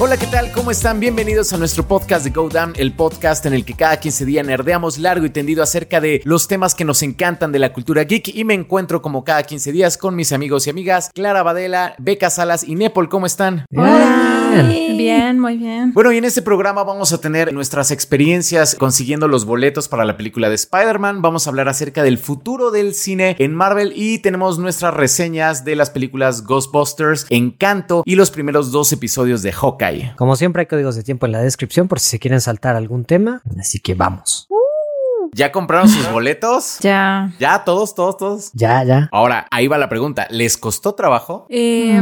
Hola, ¿qué tal? ¿Cómo están? Bienvenidos a nuestro podcast de Go el podcast en el que cada 15 días nerdeamos largo y tendido acerca de los temas que nos encantan de la cultura geek y me encuentro como cada 15 días con mis amigos y amigas Clara Badela, Beca Salas y Nepal. ¿Cómo están? Hola. Bien, muy bien. Bueno, y en este programa vamos a tener nuestras experiencias consiguiendo los boletos para la película de Spider-Man. Vamos a hablar acerca del futuro del cine en Marvel y tenemos nuestras reseñas de las películas Ghostbusters, Encanto y los primeros dos episodios de Hawkeye. Como siempre hay códigos de tiempo en la descripción por si se quieren saltar algún tema, así que vamos. ¿Ya compraron sus boletos? Ya. ¿Ya? ¿Todos, todos, todos? Ya, ya. Ahora, ahí va la pregunta. ¿Les costó trabajo? Eh,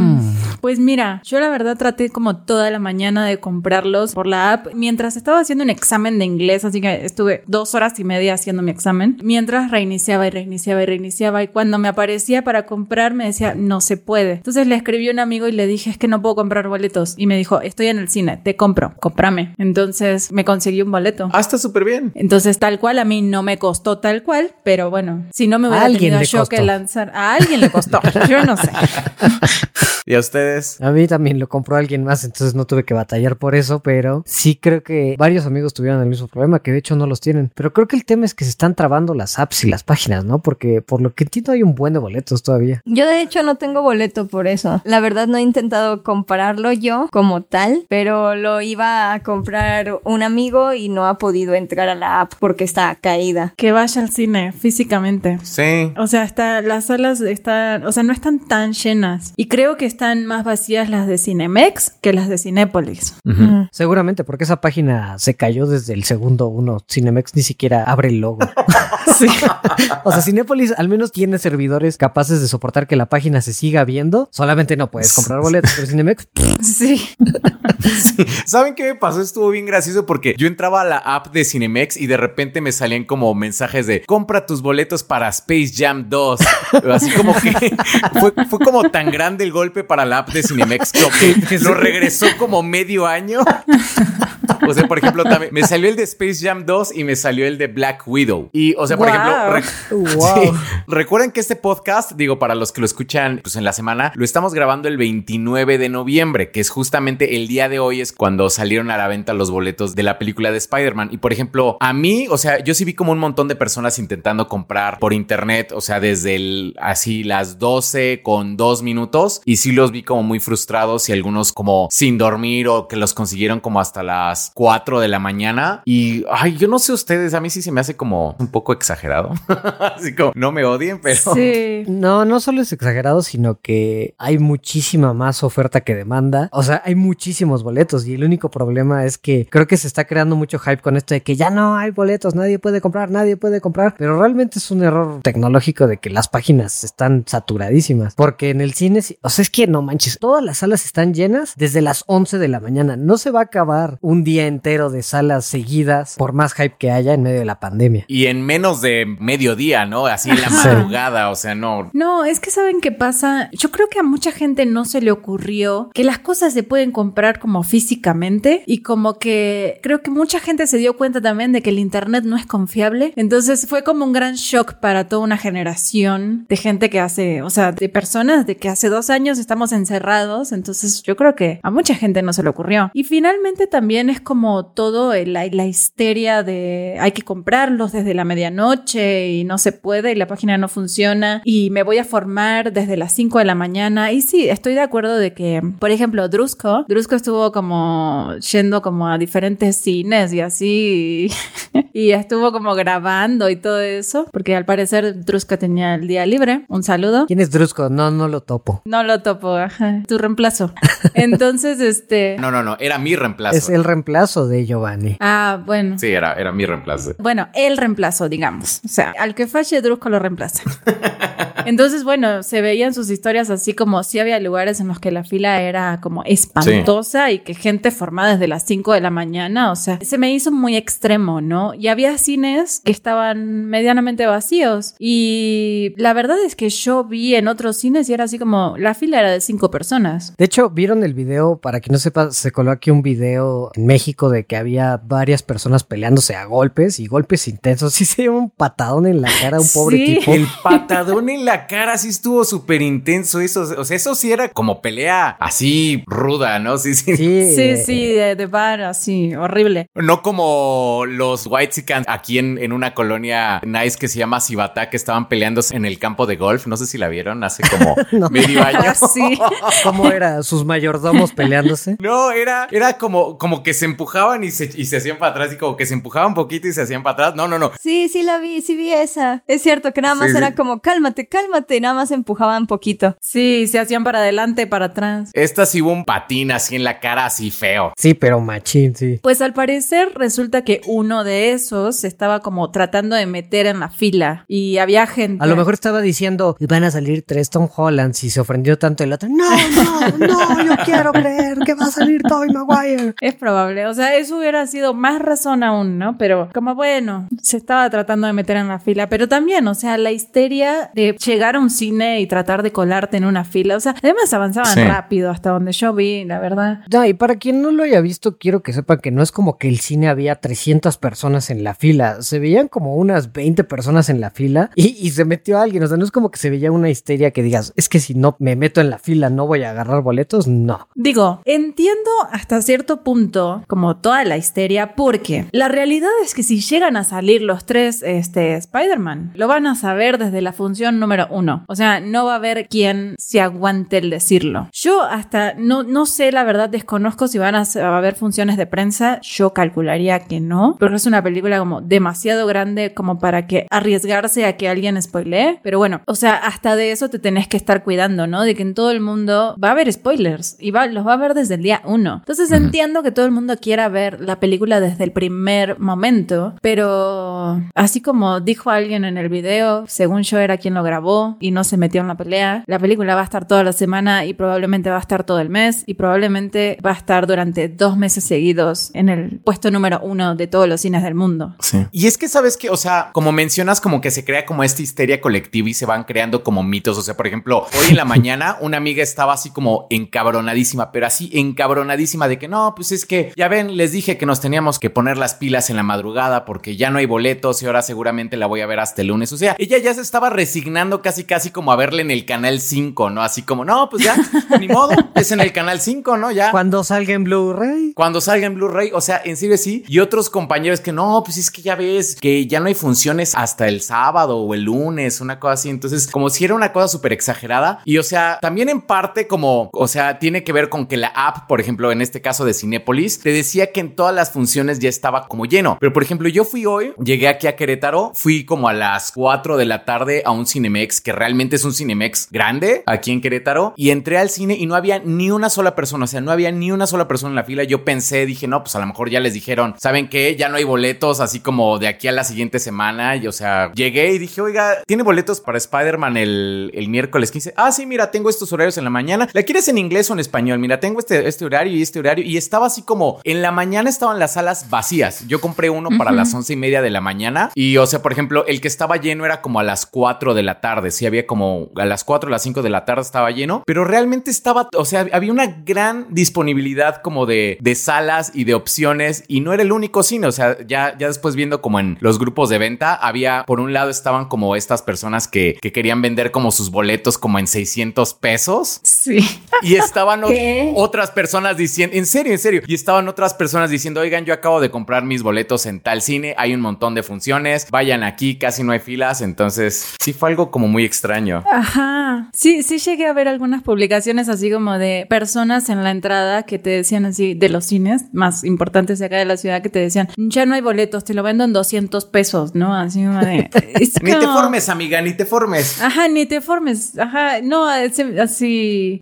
Pues mira, yo la verdad traté como toda la mañana de comprarlos por la app mientras estaba haciendo un examen de inglés, así que estuve dos horas y media haciendo mi examen, mientras reiniciaba y reiniciaba y reiniciaba y cuando me aparecía para comprar me decía, no se puede. Entonces le escribí a un amigo y le dije, es que no puedo comprar boletos y me dijo, estoy en el cine, te compro, cómprame. Entonces me conseguí un boleto. Ah, está súper bien. Entonces, tal cual, a mí no me costó tal cual, pero bueno, si no me hubiera A alguien tenido le yo que costó. lanzar, a alguien le costó, yo no sé. ¿Y a ustedes? A mí también lo compró alguien más, entonces no tuve que batallar por eso, pero sí creo que varios amigos tuvieron el mismo problema, que de hecho no los tienen. Pero creo que el tema es que se están trabando las apps y las páginas, ¿no? Porque por lo que entiendo hay un buen de boletos todavía. Yo de hecho no tengo boleto por eso. La verdad no he intentado comprarlo yo como tal, pero lo iba a comprar un amigo y no ha podido entrar a la app porque está caída. Que vaya al cine físicamente. Sí. O sea, está, las salas están, o sea, no están tan llenas. Y creo que están más vacías las de Cinemex que las de Cinépolis. Mm. Seguramente porque esa página se cayó desde el segundo uno. Cinemex ni siquiera abre el logo. Sí. o sea, Cinépolis al menos tiene servidores capaces de soportar que la página se siga viendo. Solamente no puedes comprar boletos, pero Cinemex sí. ¿Saben qué me pasó? Estuvo bien gracioso porque yo entraba a la app de Cinemex y de repente me salían como mensajes de compra tus boletos para Space Jam 2. Así como que fue, fue como tan grande el golpe para la app de Cinemex que, que lo regresó como medio año. O sea, por ejemplo, también me salió el de Space Jam 2 y me salió el de Black Widow. Y, o sea, por Wow. ejemplo, Wow. Sí. recuerden que este podcast, digo, para los que lo escuchan pues en la semana, lo estamos grabando el 29 de noviembre, que es justamente el día de hoy es cuando salieron a la venta los boletos de la película de Spider-Man. Y por ejemplo, a mí, o sea, yo sí vi como un montón de personas intentando comprar por internet, o sea, desde el así las 12 con dos minutos y sí los vi como muy frustrados y algunos como sin dormir o que los consiguieron como hasta las 4 de la mañana. Y ay, yo no sé ustedes, a mí sí se me hace como un poco exagerado. así como no me odien, pero Sí. No, no solo es exagerado, sino que hay muchísima más oferta que demanda. O sea, hay muchísimos boletos y el único problema es que creo que se está creando mucho hype con esto de que ya no hay boletos, nadie puede comprar, nadie puede comprar. Pero realmente es un error tecnológico de que las páginas están saturadísimas. Porque en el cine, sí- o sea, es que no manches, todas las salas están llenas desde las 11 de la mañana. No se va a acabar un día entero de salas seguidas por más hype que haya en medio de la pandemia. Y en menos de mediodía, ¿no? Así en la Sí. madrugada, o sea, no. No, es que saben qué pasa. Yo creo que a mucha gente no se le ocurrió que las cosas se pueden comprar como físicamente y como que creo que mucha gente se dio cuenta también de que el internet no es confiable. Entonces fue como un gran shock para toda una generación de gente que hace, o sea, de personas de que hace dos años estamos encerrados. Entonces yo creo que a mucha gente no se le ocurrió. Y finalmente también es como todo el- la, la histeria de hay que comprarlos desde la medianoche y no se puede y la página no funciona y me voy a formar desde las 5 de la mañana. Y sí, estoy de acuerdo de que, por ejemplo, Drusco, Drusco estuvo como yendo como a diferentes cines y así y, y estuvo como grabando y todo eso, porque al parecer Drusco tenía el día libre. Un saludo. ¿Quién es Drusco? No, no lo topo. No lo topo, ajá, tu reemplazo. Entonces, este... No, no, no, era mi reemplazo. Es el reemplazo de Giovanni. Ah, bueno. Sí, era, era mi reemplazo. Bueno, el reemplazo, digamos. O sea, al que falle, Drusco lo reemplaza. Entonces, bueno, se veían sus historias así como si había lugares en los que la fila era como espantosa y que gente formada desde las 5 de la mañana, o sea, se me hizo muy extremo, ¿no? Y había cines que estaban medianamente vacíos y la verdad es que yo vi en otros cines y era así como la fila era de cinco personas. De hecho, vieron el video, para que no sepa, se coló aquí un video en México de que había varias personas peleándose a golpes y golpes intensos. Sí se dio un patadón en la cara a un pobre Sí. tipo. El patadón en la cara, sí estuvo súper intenso eso. O sea, eso sí era como pelea así ruda, ¿no? Sí, sí. Sí, Sí, sí, de, de bar, así, horrible. No como los White aquí en, en una colonia nice que se llama Cibata, que estaban peleándose en el campo de golf. No sé si la vieron hace como No. medio año. Sí. ¿Cómo era? ¿Sus mayordomos peleándose? No, era, era como, como que se empujaban y se, y se hacían para atrás y como que se empujaban un poquito y se hacían para atrás. No, no, no. Sí, sí la vi, sí vi esa. Es cierto que nada más Sí, era sí. como cálmate, cálmate, y nada más empujaban poquito. Sí, se hacían para adelante, para atrás. Esta sí hubo un patín así en la cara, así feo. Sí, pero machín, sí. Pues al parecer resulta que uno de esos se estaba como tratando de meter en la fila y había gente. A lo mejor estaba diciendo, van a salir tres Tom Hollands y se ofendió tanto el otro. No, no, no, yo quiero creer que va a salir Tobey Maguire. Es probable, o sea, eso hubiera sido más razón aún, ¿no? Pero como bueno, se estaba tratando de meter en la fila, pero también, o sea, la histeria de llegar a un cine y tratar de colarte en una fila, o sea, además avanzaban Sí. rápido hasta donde yo vi, la verdad. No, y para quien no lo haya visto, quiero que sepan que no es como que el cine había 300 personas en la fila. Se veían como unas 20 personas en la fila y, y se metió alguien. O sea, no es como que se veía una histeria que digas, es que si no me meto en la fila no voy a agarrar boletos. No. Digo, entiendo hasta cierto punto como toda la histeria porque la realidad es que si llegan a salir los tres este, Spider-Man, lo van a saber desde la función número uno. O sea, no va a haber quien se aguante el decirlo. Yo hasta no, no sé, la verdad desconozco si van a, a haber funciones de prensa. Yo calcularía que no, porque es una película como demasiado grande como para que arriesgarse a que alguien spoilee. Pero bueno, o sea, hasta de eso te tenés que estar cuidando, ¿no? De que en todo el mundo va a haber spoilers y va, los va a ver desde el día uno. Entonces entiendo que todo el mundo quiera ver la película desde el primer momento, pero así como dijo alguien en el video, según yo era quien lo grabó y no se metió en la pelea, la película va a estar toda la semana y probablemente va a estar todo el mes y probablemente va a estar durante dos meses seguidos en el puesto número uno de todos los cines del mundo. Sí. Y es que sabes que, o sea, como mencionas, como que se crea como esta histeria colectiva y se van creando como mitos. O sea, por ejemplo, hoy en la mañana una amiga estaba así como encabronadísima, pero así encabronadísima de que no, pues es que ya ven, les dije que nos teníamos que poner las pilas en la madrugada porque ya no hay boletos y ahora seguramente la voy a ver hasta el lunes. O sea, ella ya se estaba resignando casi, casi como a verle en el canal 5, ¿no? Así como, no, pues ya, ni modo, es en el canal 5, ¿no? Ya. Cuando salga en Blu-ray. Cuando salga en Blu-ray, o sea, en serio sí. Y otros compañeros que no, pues es que ya ves que ya no hay funciones hasta el sábado o el lunes, una cosa así. Entonces, como si era una cosa súper exagerada. Y o sea, también en parte como, o sea, tiene que ver con que la app, por ejemplo, en este caso de Cinépolis, te decía que en todas las funciones ya estaba como lleno. Pero por ejemplo, yo fui hoy, llegué aquí a Querétaro, fui como a las 4 de la tarde a un Cinemex, que realmente es un Cinemex grande aquí en Querétaro, y entré al cine y no había ni una sola persona, o sea, no había ni una sola persona en la fila. Yo pensé, dije, no, pues a lo mejor ya les dijeron, ¿saben qué? Ya no hay boletos, así como de aquí a la siguiente semana. Y o sea, llegué y dije, oiga, ¿tiene boletos para Spider-Man el, el miércoles 15? Ah, sí, mira, tengo estos horarios en la mañana. ¿La quieres en inglés o en español? Mira, tengo este, este horario y este horario. Y estaba así como, en la mañana estaban las salas vacías. Yo compré uno para las once y media de la mañana. Y o sea, por ejemplo, el que estaba lleno era como a las 4 de la tarde. Sí, había como a las 4 o las 5 de la tarde estaba lleno. Pero realmente estaba, o sea, había una gran disponibilidad como de, de salas y de opciones. Y no era el único cine. O sea, ya, ya después viendo como en los grupos de venta, había, por un lado estaban como estas personas que, que querían vender como sus boletos como en 600 pesos. Sí. Y estaban otras personas diciendo, en serio, en serio. Y estaban otras personas diciendo, oigan, yo acabo de comprar mis boletos en tal cine, hay un montón de funciones, vayan aquí, casi no hay filas. Entonces, sí fue algo como muy extraño. Ajá. Sí, sí llegué a ver algunas publicaciones así como de personas en la entrada que te decían así, de los cines más importantes de acá de la ciudad, que te decían, ya no hay boletos, te lo vendo en 200 pesos, ¿no? Así como de... Ni te formes, amiga, ni te formes. Ajá, ni te formes. Ajá, no, ese-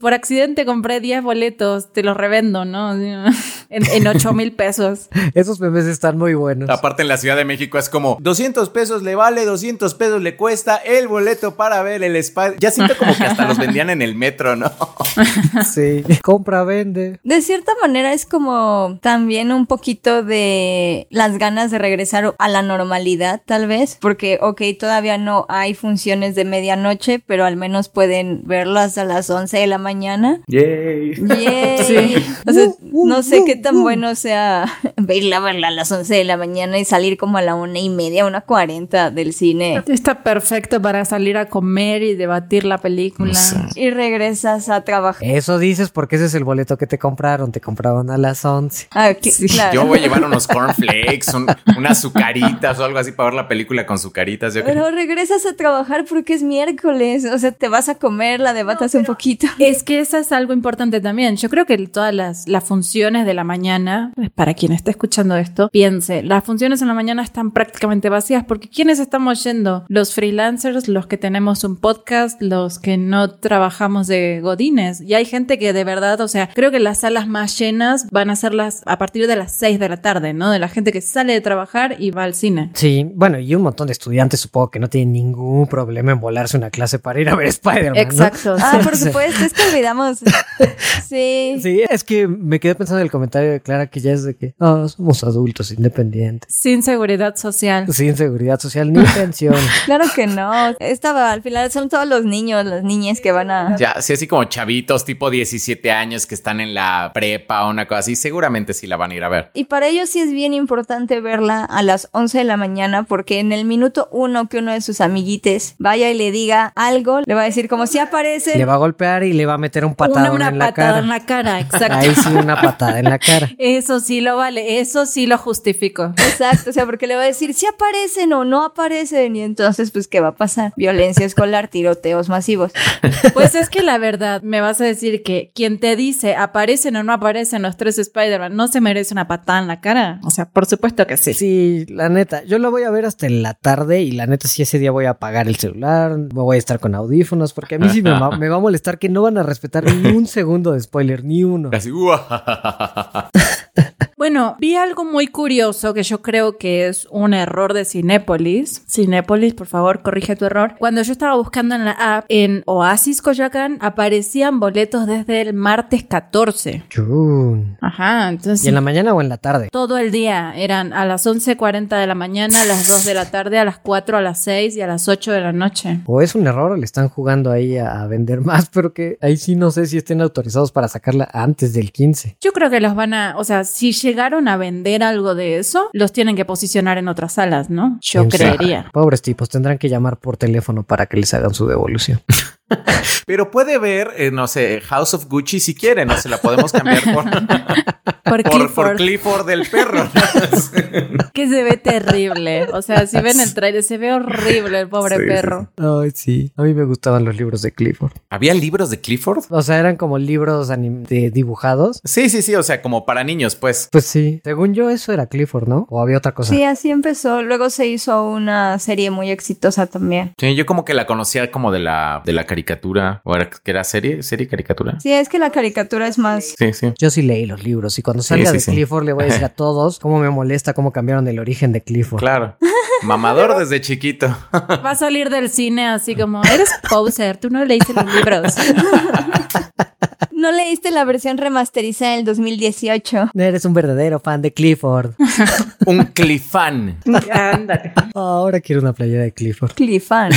por accidente compré 10 boletos, te los revendo, ¿no? En, en 8 mil pesos. Esos memes están muy buenos. Aparte en la Ciudad de México es como 200 pesos le vale, 200 pesos le cuesta el boleto para ver el Spider. Ya siento como que hasta los vendían en el metro, ¿no? Sí. Compra, vende. De cierta manera es como también un poquito de las ganas de regresar a la normalidad, tal vez, porque, ok, todavía no hay funciones de medianoche, pero al menos pueden verlas a las 11 de la mañana. Yay. Yay. Sí. O sea, no sé qué tan bueno sea verla, verla a las 11 de la mañana y salir como a la una y media, una cuarenta del cine. Está perfecto para salir a comer y debatir la película. Sí. Y regresas a trabajar. Eso dices porque ese es el boleto que te compraron. Te compraban a las 11. Ah, claro. Yo voy a llevar unos cornflakes, un- unas sucaritas o algo así para ver la película con sucaritas. Yo creo. Pero regresas a trabajar porque es miércoles. O sea, te vas a comer, la debatas un poquito. Es que eso es algo importante también. Yo creo que todas las, las funciones de la mañana, para quien esté escuchando esto, piense, las funciones en la mañana están prácticamente vacías porque ¿quiénes estamos yendo? Los freelancers, los que tenemos un podcast, los que no trabajamos de godines. Y hay gente que de verdad, o sea, creo que las salas más llenas van a ser las a partir de las 6 de la tarde, ¿no? De la gente que sale de trabajar y va al cine. Sí, bueno, y un montón de estudiantes supongo que no tienen ningún problema en volarse una clase para ir a ver Spider-Man. ¿no? Exacto. Ah, por supuesto, es que olvidamos. Sí. Sí, es que me quedé pensando en el comentario de Clara que ya es de que ah, somos adultos independientes. Sin seguridad social. Sin seguridad social ni pensión. Claro que no. Estaba al final, son todos los niños, las niñas que van a. Ya, sí, así como chavitos, tipo 17 años que están en la prepa o una cosa así, seguramente sí la van a ir a ver. Y para ellos sí es bien importante verla a las 11 de la mañana porque en el minuto uno que uno de sus amiguites vaya y le diga algo, le va a decir como si aparece. Le va a golpear y le va a meter un Una, patadón una en la patada cara. en la cara, exacto. Ahí sí, una patada en la cara. Eso sí lo vale, eso sí lo justifico. Exacto, o sea, porque le va a decir si aparecen o no aparecen y entonces pues ¿qué va a pasar? Violencia escolar, tiroteos masivos. Pues es que la verdad, me vas a decir que quien te dice aparecen o no aparecen los tres Spider-Man no se merece una patada en la cara. O sea, por supuesto que sí. Sí, la neta, yo lo voy a ver hasta en la tarde y la neta sí ese día voy a apagar el celular, me voy a estar con audífonos porque a mí sí me va, me va a molestar que no van a respetar ni un segundo de spoiler, ni uno. Bueno, vi algo muy curioso que yo creo que es un error de Cinépolis. Cinépolis, por favor, corrige tu error. Cuando yo estaba buscando en la app en Oasis Coyoacán, aparecían boletos desde el martes 14. Chun. Ajá, entonces... ¿Y en la mañana o en la tarde? Todo el día, eran a las 11.40 de la mañana, a las 2 de la tarde, a las 4, a las 6 y a las 8 de la noche. O es un error le están jugando ahí a, vender más, pero que ahí sí no sé si estén autorizados para sacarla antes del 15. Yo creo que los van a, o sea, si llegaron a vender algo de eso, los tienen que posicionar en otras salas, ¿no? Yo creería. Pobres tipos, tendrán que llamar por teléfono para que les hagan su devolución. Pero puede ver, eh, no sé, House of Gucci si quiere, no se la podemos cambiar por, Por por, Clifford, por Clifford del perro. que se ve terrible. O sea, si ven el trailer, se ve horrible el pobre Sí, perro. Ay, sí. A mí me gustaban los libros de Clifford. ¿Había libros de Clifford? O sea, eran como libros de dibujados. Sí, sí, sí, o sea, como para niños, pues. Pues sí. Según yo, eso era Clifford, ¿no? O había otra cosa. Sí, así empezó. Luego se hizo una serie muy exitosa también. Sí, yo como que la conocía como de la, de la caricatura. ¿O era, que era serie? ¿Serie caricatura? Sí, es que la caricatura es más. Sí, sí. Yo sí leí los libros y cuando salga sí, de sí. Clifford le voy a decir a todos cómo me molesta cómo cambiaron el origen de Clifford. Claro. Mamador desde chiquito. Va a salir del cine así como, eres poser, tú no leíste los libros. ¿No leíste la versión remasterizada del 2018? Eres un verdadero fan de Clifford. Un clifán. Ándale. Ahora quiero una playera de Clifford. Clifan.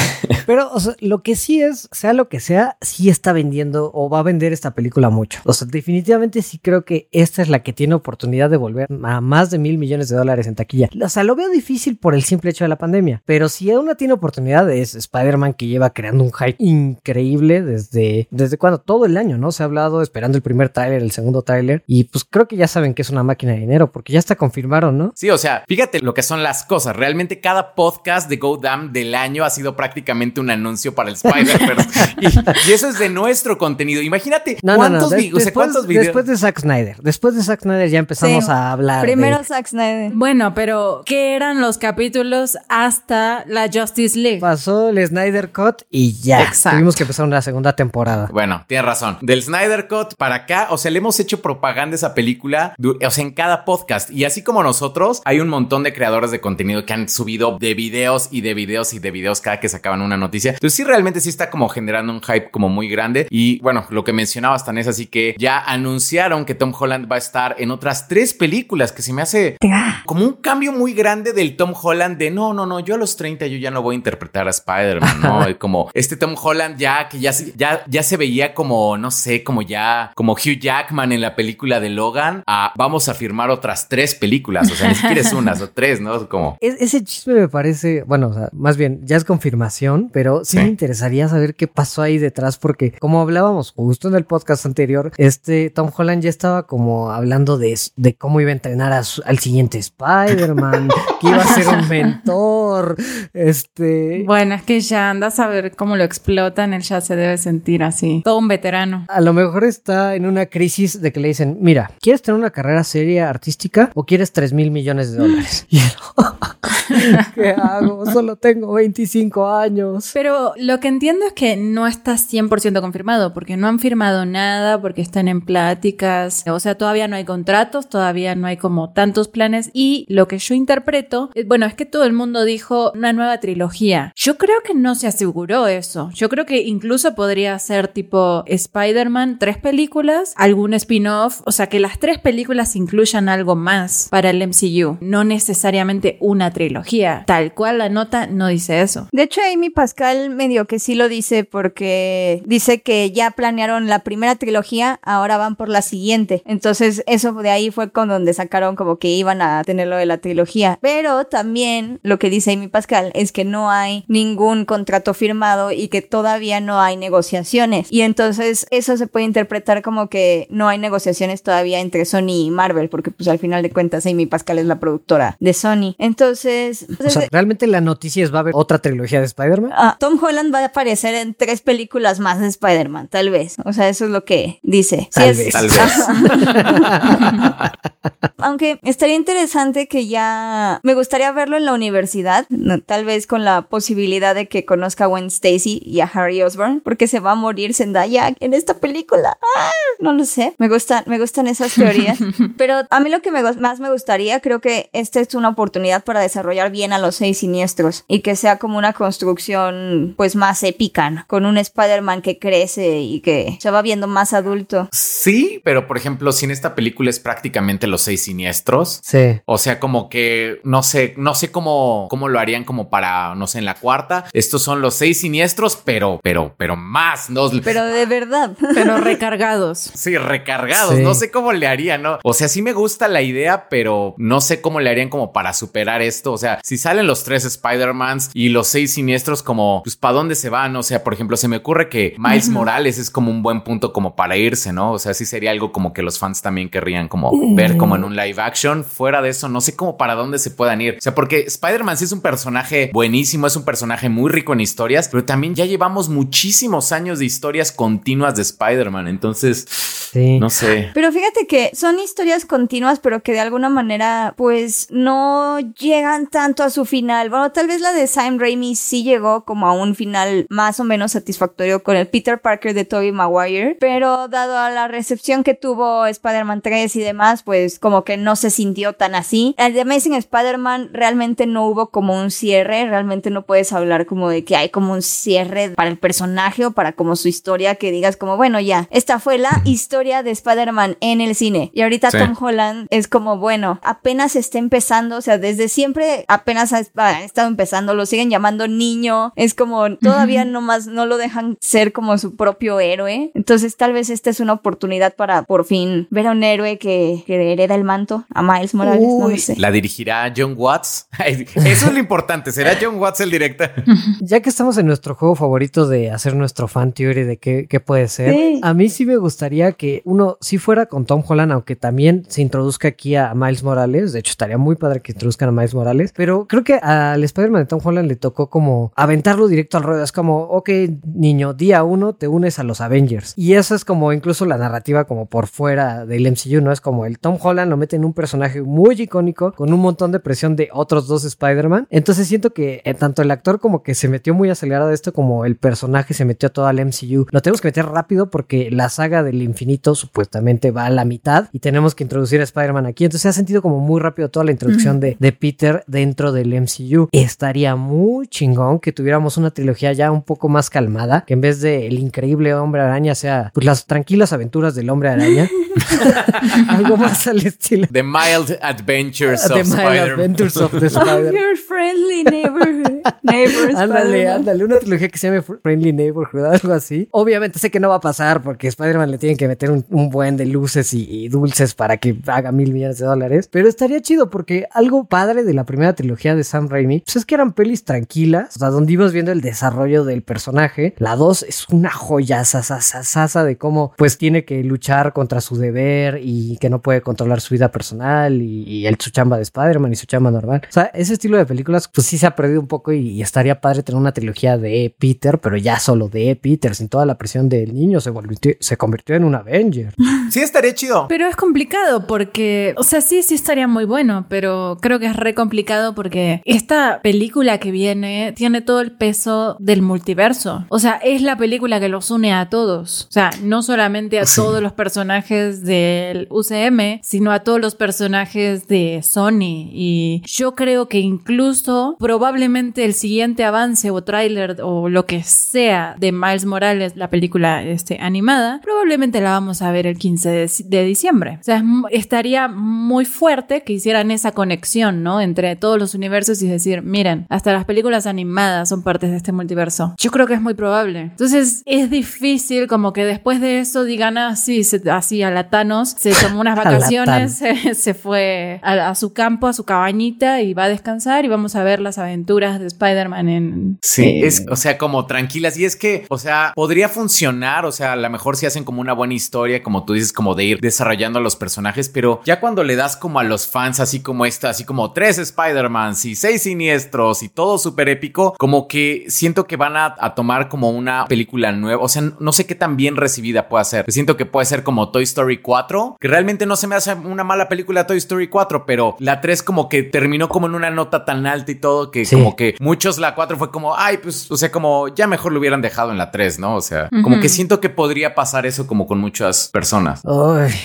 Pero, o sea, lo que sí es, sea lo que sea, sí está vendiendo o va a vender esta película mucho. O sea, definitivamente sí creo que esta es la que tiene oportunidad de volver a más de mil millones de dólares en taquilla. O sea, lo veo difícil por el simple hecho de la pandemia. Pero si una tiene oportunidad es Spider-Man que lleva creando un hype increíble desde, desde cuando todo el año, ¿no? Se ha hablado esperando el primer tráiler, el segundo tráiler. Y pues creo que ya saben que es una máquina de dinero porque ya está confirmaron, ¿no? Sí, o sea, fíjate lo que son las cosas. Realmente cada podcast de Go Damn del año ha sido prácticamente un anuncio para el Spider-Verse. y, y eso es de nuestro contenido. Imagínate No, no, no. cuántos, de- vi- o sea, después, cuántos videos. después de Zack Snyder. Después de Zack Snyder ya empezamos Sí. a hablar. de- Primero Zack Snyder. Bueno, pero ¿qué eran los capítulos hasta la Justice League? Pasó el Snyder Cut y ya. Exacto. Tuvimos que empezar una segunda temporada. Bueno, tienes razón. Del Snyder Cut para acá, o sea, le hemos hecho propaganda a esa película, o sea, en cada podcast. Y así como nosotros, hay un montón de creadores de contenido que han subido de videos y de videos y de videos cada que sacaban una noticia. Entonces sí, realmente sí está como generando un hype como muy grande. Y bueno, lo que mencionabas tan es así que ya anunciaron que Tom Holland va a estar en otras tres películas, que se me hace como un cambio muy grande del Tom Holland de no, no, no, yo a los 30 yo ya no voy a interpretar a Spider-Man, ¿no? como este Tom Holland ya que ya, ya, ya se veía como, no sé, como ya, como Hugh Jackman en la película de Logan, a vamos a firmar otras tres películas, o sea, ni siquiera es una, son tres, ¿no? Como... ese chisme me parece, bueno, o sea, más bien, ya es confirmación, pero sí, me interesaría saber qué pasó ahí detrás, porque como hablábamos justo en el podcast anterior, este Tom Holland ya estaba como hablando de, de cómo iba a entrenar al siguiente Spider-Man, que iba a ser un mentor, este... Bueno, es que ya andas a ver cómo lo explotan, él ya se debe sentir así, todo un veterano. A lo mejor está en una crisis de que le dicen, mira, ¿quieres tener una carrera seria artística o quieres 3 mil millones de dólares? ¿qué hago? Solo tengo 25 años. Pero lo que entiendo es que no está 100% confirmado, porque no han firmado nada, porque están en pláticas, o sea, todavía no hay contratos, todavía no hay como tantos planes y lo que yo interpreto, eh, bueno, es que todo el mundo dijo una nueva trilogía. Yo creo que no se aseguró eso. Yo creo que incluso podría ser tipo Spider-Man, tres películas, algún spin-off, o sea, que las tres películas incluyan algo más para el MCU, no necesariamente una trilogía. Tal cual la nota no dice eso. De hecho, Amy Pascal medio que sí lo dice porque dice que ya planearon la primera trilogía, ahora van por la siguiente. Entonces, eso de ahí fue con donde sacaron como que iban a tener lo de la trilogía. Pero también lo que dice Amy Pascal es que no hay ningún contrato firmado y que todavía no hay negociaciones. Y entonces eso se puede interpretar como que no hay negociaciones todavía entre Sony y Marvel, porque pues al final de cuentas Amy Pascal es la productora de Sony. Entonces... o sea, realmente la noticia es va a haber otra trilogía de Spider-Man. Ah, Tom Holland va a aparecer en tres películas más de Spider-Man, tal vez. O sea, eso es lo que dice. Tal vez. Tal vez. Aunque estaría interesante que ya me gustaría verlo en la universidad, tal vez con la posibilidad de que conozca a Gwen Stacy y a Harry Osborn, porque se va a morir Zendaya en esta película. ¡Ah! No lo sé. Me gustan, me gustan esas teorías. Pero a mí lo que más me gustaría, creo que esta es una oportunidad para desarrollar bien a los seis siniestros y que sea como una construcción pues más épica, con un Spider-Man que crece y que se va viendo más adulto. Sí, pero por ejemplo, si en esta película es prácticamente los seis siniestros. Sí. O sea, como que no sé, no sé cómo, cómo lo harían como para, no sé, en la cuarta. Estos son los seis siniestros, pero, pero, pero más, ¿no? Pero de verdad. Pero recargados. Sí, recargados. No sé cómo le harían, ¿no? O sea, sí me gusta la idea, pero no sé cómo le harían como para superar esto. O sea, si salen los tres Spider-Mans y los seis siniestros, como, pues, ¿para dónde se van? O sea, por ejemplo, se me ocurre que Miles Morales es como un buen punto como para irse, ¿no? O sea, sí sería algo como que los fans también querrían como ver como en un live action. Fuera de eso, no sé cómo para dónde se puedan ir. O sea, porque Spider-Man sí es un personaje buenísimo, es un personaje muy rico en historias, pero también ya llevamos muchísimos años de historias continuas de Spider-Man. Entonces, no sé. Pero fíjate que son historias continuas, pero que de alguna manera, pues, no llegan tanto a su final. Bueno, tal vez la de Sam Raimi sí llegó como a un final más o menos satisfactorio con el Peter Parker de Tobey Maguire, pero dado a la recepción que tuvo Spider-Man 3 y demás, pues como que no se sintió tan así. El de Amazing Spider-Man realmente no hubo como un cierre, realmente no puedes hablar como de que hay como un cierre para el personaje o para como su historia que digas como, bueno, ya, esta fue la historia de Spider-Man en el cine. Y ahorita Tom Holland es como, bueno, apenas está empezando, o sea, desde siempre apenas ha, estado empezando, lo siguen llamando niño, es como todavía no más no lo dejan ser como su propio héroe. Entonces tal vez esta es una oportunidad para por fin ver a un héroe que, que hereda el manto a Miles Morales, no lo sé. La dirigirá John Watts. Eso es lo importante, será John Watts el director. Ya que estamos en nuestro juego favorito de hacer nuestro fan theory de qué, qué puede ser, a mí sí me gustaría que uno sí fuera con Tom Holland, aunque también se introduzca aquí a Miles Morales. De hecho, estaría muy padre que introduzcan a Miles Morales, pero creo que al Spider-Man de Tom Holland le tocó como aventarlo directo al ruedo. Es como, ok, niño, día uno te unes a los Avengers. Y eso es como incluso la narrativa como por fuera del MCU, ¿no? Es como el Tom Holland lo mete en un personaje muy icónico con un montón de presión de otros dos Spider-Man. Entonces siento que eh, tanto el actor como que se metió muy acelerado a esto como el personaje se metió todo al MCU. Lo tenemos que meter rápido porque la saga del infinito supuestamente va a la mitad y tenemos que introducir a Spider-Man aquí. Entonces se ha sentido como muy rápido toda la introducción de, de Peter dentro del MCU. Estaría muy chingón que tuviéramos una trilogía ya un poco más calmada, que en vez de el increíble hombre araña sea pues las tranquilas aventuras del hombre araña. Algo más al estilo. The Mild Adventures The of Spider-Man. Your friendly neighborhood. Neighbor Ándale, ándale, una trilogía que se llame Friendly Neighborhood, algo así. Obviamente sé que no va a pasar porque Spider-Man le tienen que meter un, un buen de luces y, y dulces para que haga mil millones de dólares. Pero estaría chido porque algo padre de la primera trilogía de Sam Raimi pues es que eran pelis tranquilas, o sea, donde ibas viendo el desarrollo del personaje. La 2 es una joya sasa de cómo pues tiene que luchar contra su deber y que no puede controlar su vida personal y, y el su chamba de Spider-Man y su chamba normal. O sea, ese estilo de películas pues sí se ha perdido un poco y, y estaría padre tener una trilogía de Peter, pero ya solo de Peter, sin toda la presión del niño, se, volvió- se convirtió en un Avenger. Sí, estaría chido. Pero es complicado porque, o sea, sí, sí estaría muy bueno, pero creo que es re complicado porque esta película que viene tiene todo el peso del multiverso. O sea, es la película que los une a todos. O sea, no solamente a Sí. todos los personajes del UCM, sino a todos los personajes de Sony. Y yo creo que incluso probablemente el siguiente avance o tráiler o lo que sea de Miles Morales, la película este, animada, probablemente la vamos a ver el 15 de, de diciembre. O sea, es estaría muy fuerte que hicieran esa conexión, ¿no? Entre todos los universos y decir, miren, hasta las películas animadas son partes de este multiverso. Yo creo que es muy probable. Entonces, es difícil como que después de eso digan, ah, sí, se- así a la Thanos, se tomó unas vacaciones, se, se fue a, a su campo, a su cabañita y va a descansar y vamos a ver las aventuras de Spider-Man en... Sí, es, o sea, como tranquilas. Y es que, o sea, podría funcionar. O sea, a lo mejor si hacen como una buena historia, como tú dices, como de ir desarrollando a los personajes. Pero ya cuando le das como a los fans, así como esta, así como tres Spider-Mans y seis siniestros y todo súper épico, como que siento que van a, a tomar como una película nueva. O sea, no sé qué tan bien recibida puede ser. Siento que puede ser como Toy Story 4, que realmente no se me hace una mala película Toy Story 4, pero la 3 como que terminó como en una nota tan alta y todo que Sí. como que muchos la 4 fue como, ay, pues, o sea, como ya mejor lo hubieran dejado en la 3, ¿no? O sea, como que siento que podría pasar eso como con muchas personas.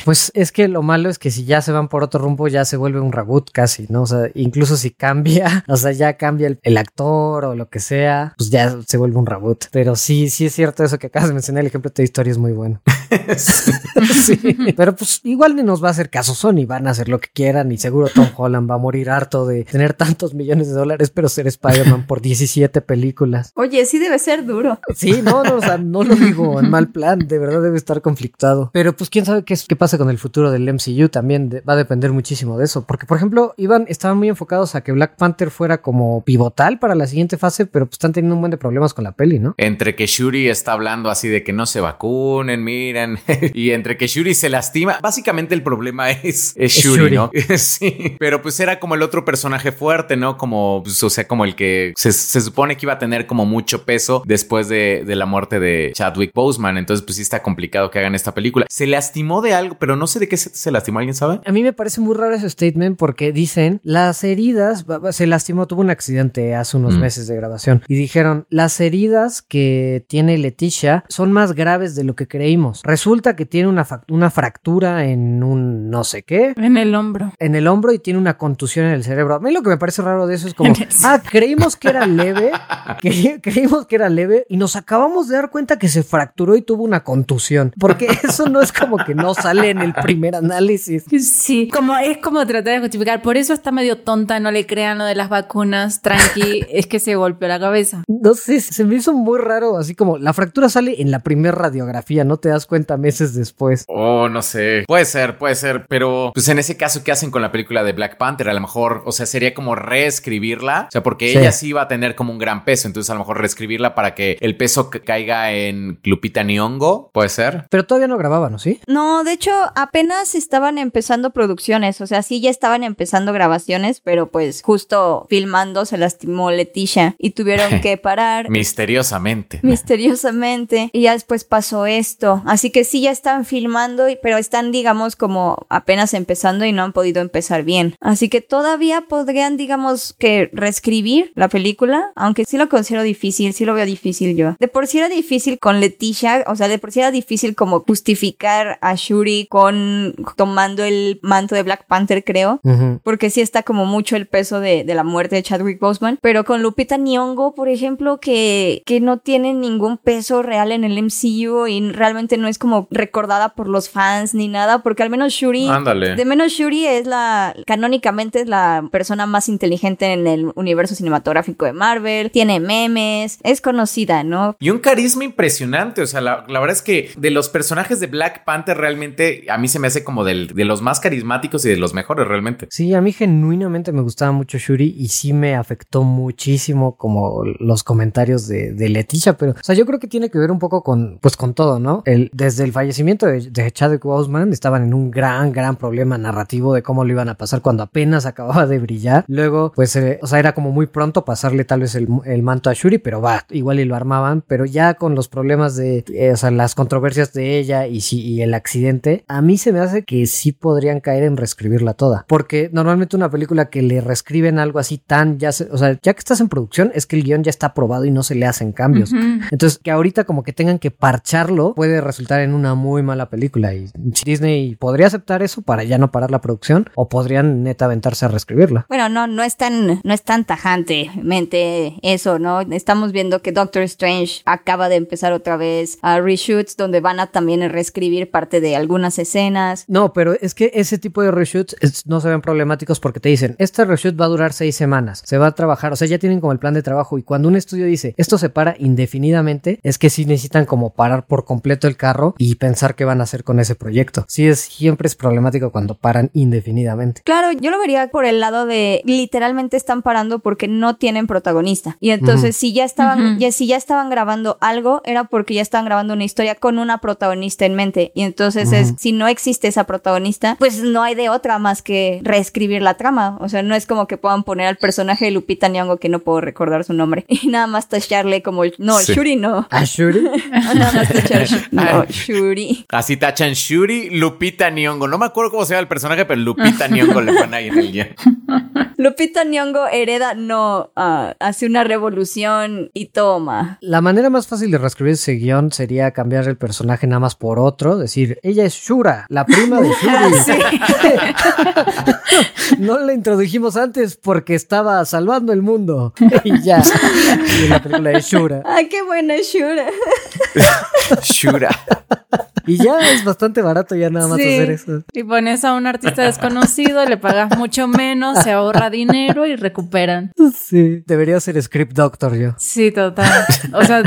Pues es que lo malo es que si ya se van por otro rumbo ya se vuelve un reboot casi, ¿no? O sea, incluso si cambia, o sea, ya cambia el, el actor o lo que sea, pues ya se vuelve un reboot. Pero sí, sí es cierto eso que acabas de mencionar, el ejemplo de Toy Story es muy bueno. sí. Pero pues igual ni nos va a hacer caso Sony, van a hacer lo que quieran y seguro Tom Holland va a morir harto de tener tantos millones de dólares, pero ser Spider-Man por 17 películas. Oye, sí debe ser duro. Sí, no, no, o sea, no lo digo en mal plan, de verdad debe estar conflictuado. Pero pues quién sabe qué, es- qué pasa con el futuro del MCU también de- va a depender muchísimo de eso. Porque, por ejemplo, iban, estaban muy enfocados a que Black Panther fuera como pivotal para la siguiente fase, pero pues están teniendo un buen de problemas con la peli, ¿no? Entre que Shuri está hablando así de que no se vacunen, miren, y entre que Shuri se lastima, básicamente el problema es, es Es Shuri, Shuri. ¿no? sí, pero pues era como el otro personaje fuerte, ¿no? Como, pues, o sea, como el que se, se supone que iba a tener como mucho peso después de, de la muerte de Chadwick Boseman, entonces pues sí está complicado que hagan esta película. Se lastimó de algo, pero no sé de qué se, se lastimó, ¿alguien sabe? A mí me parece muy raro ese statement porque dicen las heridas, se lastimó, tuvo un accidente hace unos Mm. meses de grabación y dijeron las heridas que tiene Leticia son más graves de lo que creímos. Resulta que tiene una, una fractura en un no sé qué. En el hombro. En el hombro y tiene una contusión en el cerebro. A mí lo que me parece raro de eso es como, ah, creímos que era leve, cre- creímos que era leve y nos acabamos de dar cuenta que se fracturó y tuvo una contusión. Porque eso no es como que no sale en el primer análisis. Sí, como es como tratar de justificar. Por eso está medio tonta, no le crean lo de las vacunas, tranqui, es que se golpeó la cabeza. No sé, se me hizo muy raro, así como la fractura sale en la primera radiografía, no te das cuenta meses después. Oh, no sé. Puede ser, puede ser, pero pues en ese caso, ¿qué hacen con la película de Black Panther? A lo mejor, o sea, sería como reescribirla, o sea, porque Sí. ella sí va a tener como un gran peso, entonces a lo mejor reescribirla para que el peso ca- caiga en Lupita Nyong'o, puede ser. Pero todavía no grababan, ¿no? ¿Sí? No, de hecho, apenas estaban empezando producciones, o sea, sí ya estaban empezando grabaciones, pero pues justo filmando se lastimó Leticia y tuvieron que parar Misteriosamente. misteriosamente y ya después pasó esto. Así que sí ya están filmando, pero están digamos como apenas empezando y no han podido empezar bien. Así que todavía podrían digamos que reescribir la película, aunque sí lo considero difícil, sí lo veo difícil yo. De por sí era difícil con Leticia, o sea, de por sí era difícil como justificar a Shuri con tomando el manto de Black Panther, creo. Porque sí está como mucho el peso de, de la muerte de Chadwick Boseman. Pero con Lupita Nyong'o, por ejemplo, que, que no tiene ningún peso real en el MCU y realmente no es como recordada por los fans ni nada. Porque al menos Shuri... Ándale. De menos Shuri es la, canónicamente es la persona más inteligente en el universo cinematográfico de Marvel, tiene memes, es conocida, ¿no? Y un carisma impresionante. O sea, la, la verdad es que de los personajes de Black Panther realmente a mí se me hace como del- de los más carismáticos y de los mejores realmente. Sí, a mí genuinamente me gustaba mucho Shuri y sí me afectó muchísimo como los comentarios de, de Leticia, pero, o sea, yo creo que tiene que ver un poco con, pues con todo, ¿no? El, desde el fallecimiento de, de Chadwick Boseman estaban en un gran, gran problema narrativo de cómo lo iban a pasar cuando apenas acababa de brillar. Luego, pues, eh, o sea, era como muy pronto pasarle tal vez el, el manto a Shuri, pero va, igual y lo armaban, pero ya con los problemas de, eh, o sea, las controversias de ella y, si, y el accidente, a mí se me hace que sí podrían caer en reescribirla toda, porque normalmente una película que le reescriben algo así tan, ya se- o sea, ya que estás en producción, es que el guion ya está aprobado y no se le hacen cambios. Entonces, que ahorita como que tengan que parcharlo puede resultar en una muy mala película. Y Disney podría aceptar eso para ya no parar la producción o podrían neta aventarse a reescribirla. Bueno, no, no es tan, no es tan tajantemente eso, ¿no? Estamos viendo que Doctor Strange acaba de empezar otra vez a reshoots donde van a también reescribir parte de algunas escenas. No, pero es que ese tipo de reshoots es- no se ven problemáticos porque te dicen, este reshoot va a durar seis semanas, se va a trabajar, o sea, ya tienen como el plan de trabajo y cuando un estudio dice, esto se para indefinidamente, es que sí necesitan como parar por completo el carro y pensar qué van a hacer con ese proyecto. Sí, es, siempre es problemático cuando paran indefinidamente. Claro, yo lo vería por el lado de literalmente están parando porque no tienen protagonista. Y entonces si ya estaban, ya, si ya estaban grabando algo, era porque ya estaban grabando una historia con una protagonista en mente. Y entonces es, si no existe esa protagonista, pues no hay de otra más que reescribir la trama. O sea, no es como que puedan poner al personaje de Lupita Nyong'o que no puedo recordar su nombre y nada más tacharle como el- no, Sí. Shuri no. ¿A Shuri? Nada más tachar no, Shuri. Así tachan Shuri, Lupita Nyong'o. No me acuerdo cómo se llama el personaje, pero Lupita Nyong'o le ponen ahí en el guion. Lupita Nyong'o hereda, no, ah, hace una revolución y toma. La manera más fácil de reescribir ese guion sería cambiar el personaje nada más por otro, decir, ella es Shura, la prima de Shuri. no la introdujimos antes porque estaba salvando el mundo. y ya. Y la película es Shura. ¡Ay, qué buena Shura! Shura. Y ya es bastante barato ya nada más Sí. hacer eso. Y pones a un artista desconocido, le pagas mucho menos, se ahorra dinero y recuperan. Sí. Debería ser Script Doctor yo. Sí, total. O sea,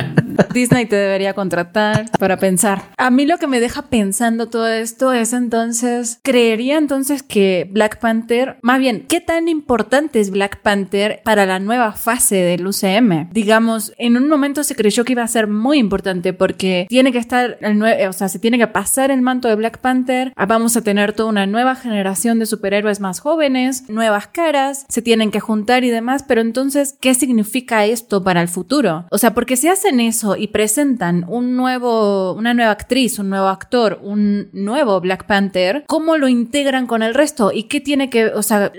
Disney te debería contratar para pensar. A mí lo que me deja pensando todo esto es entonces, creería entonces que Black Panther, más bien, ¿qué tan importante es Black Panther para la nueva fase del UCM? Digamos, en un momento se creyó que iba a ser muy importante porque tiene que estar el o sea, se tiene que pasar el manto de Black Panther, vamos a tener toda una nueva generación de superhéroes más jóvenes, nuevas caras, se tienen que juntar y demás, pero entonces, ¿qué significa esto para el futuro? O sea, porque si hacen eso y presentan un nuevo, una nueva actriz, un nuevo actor, un nuevo Black Panther, ¿cómo lo integran con el resto? ¿Y qué tiene que, o sea,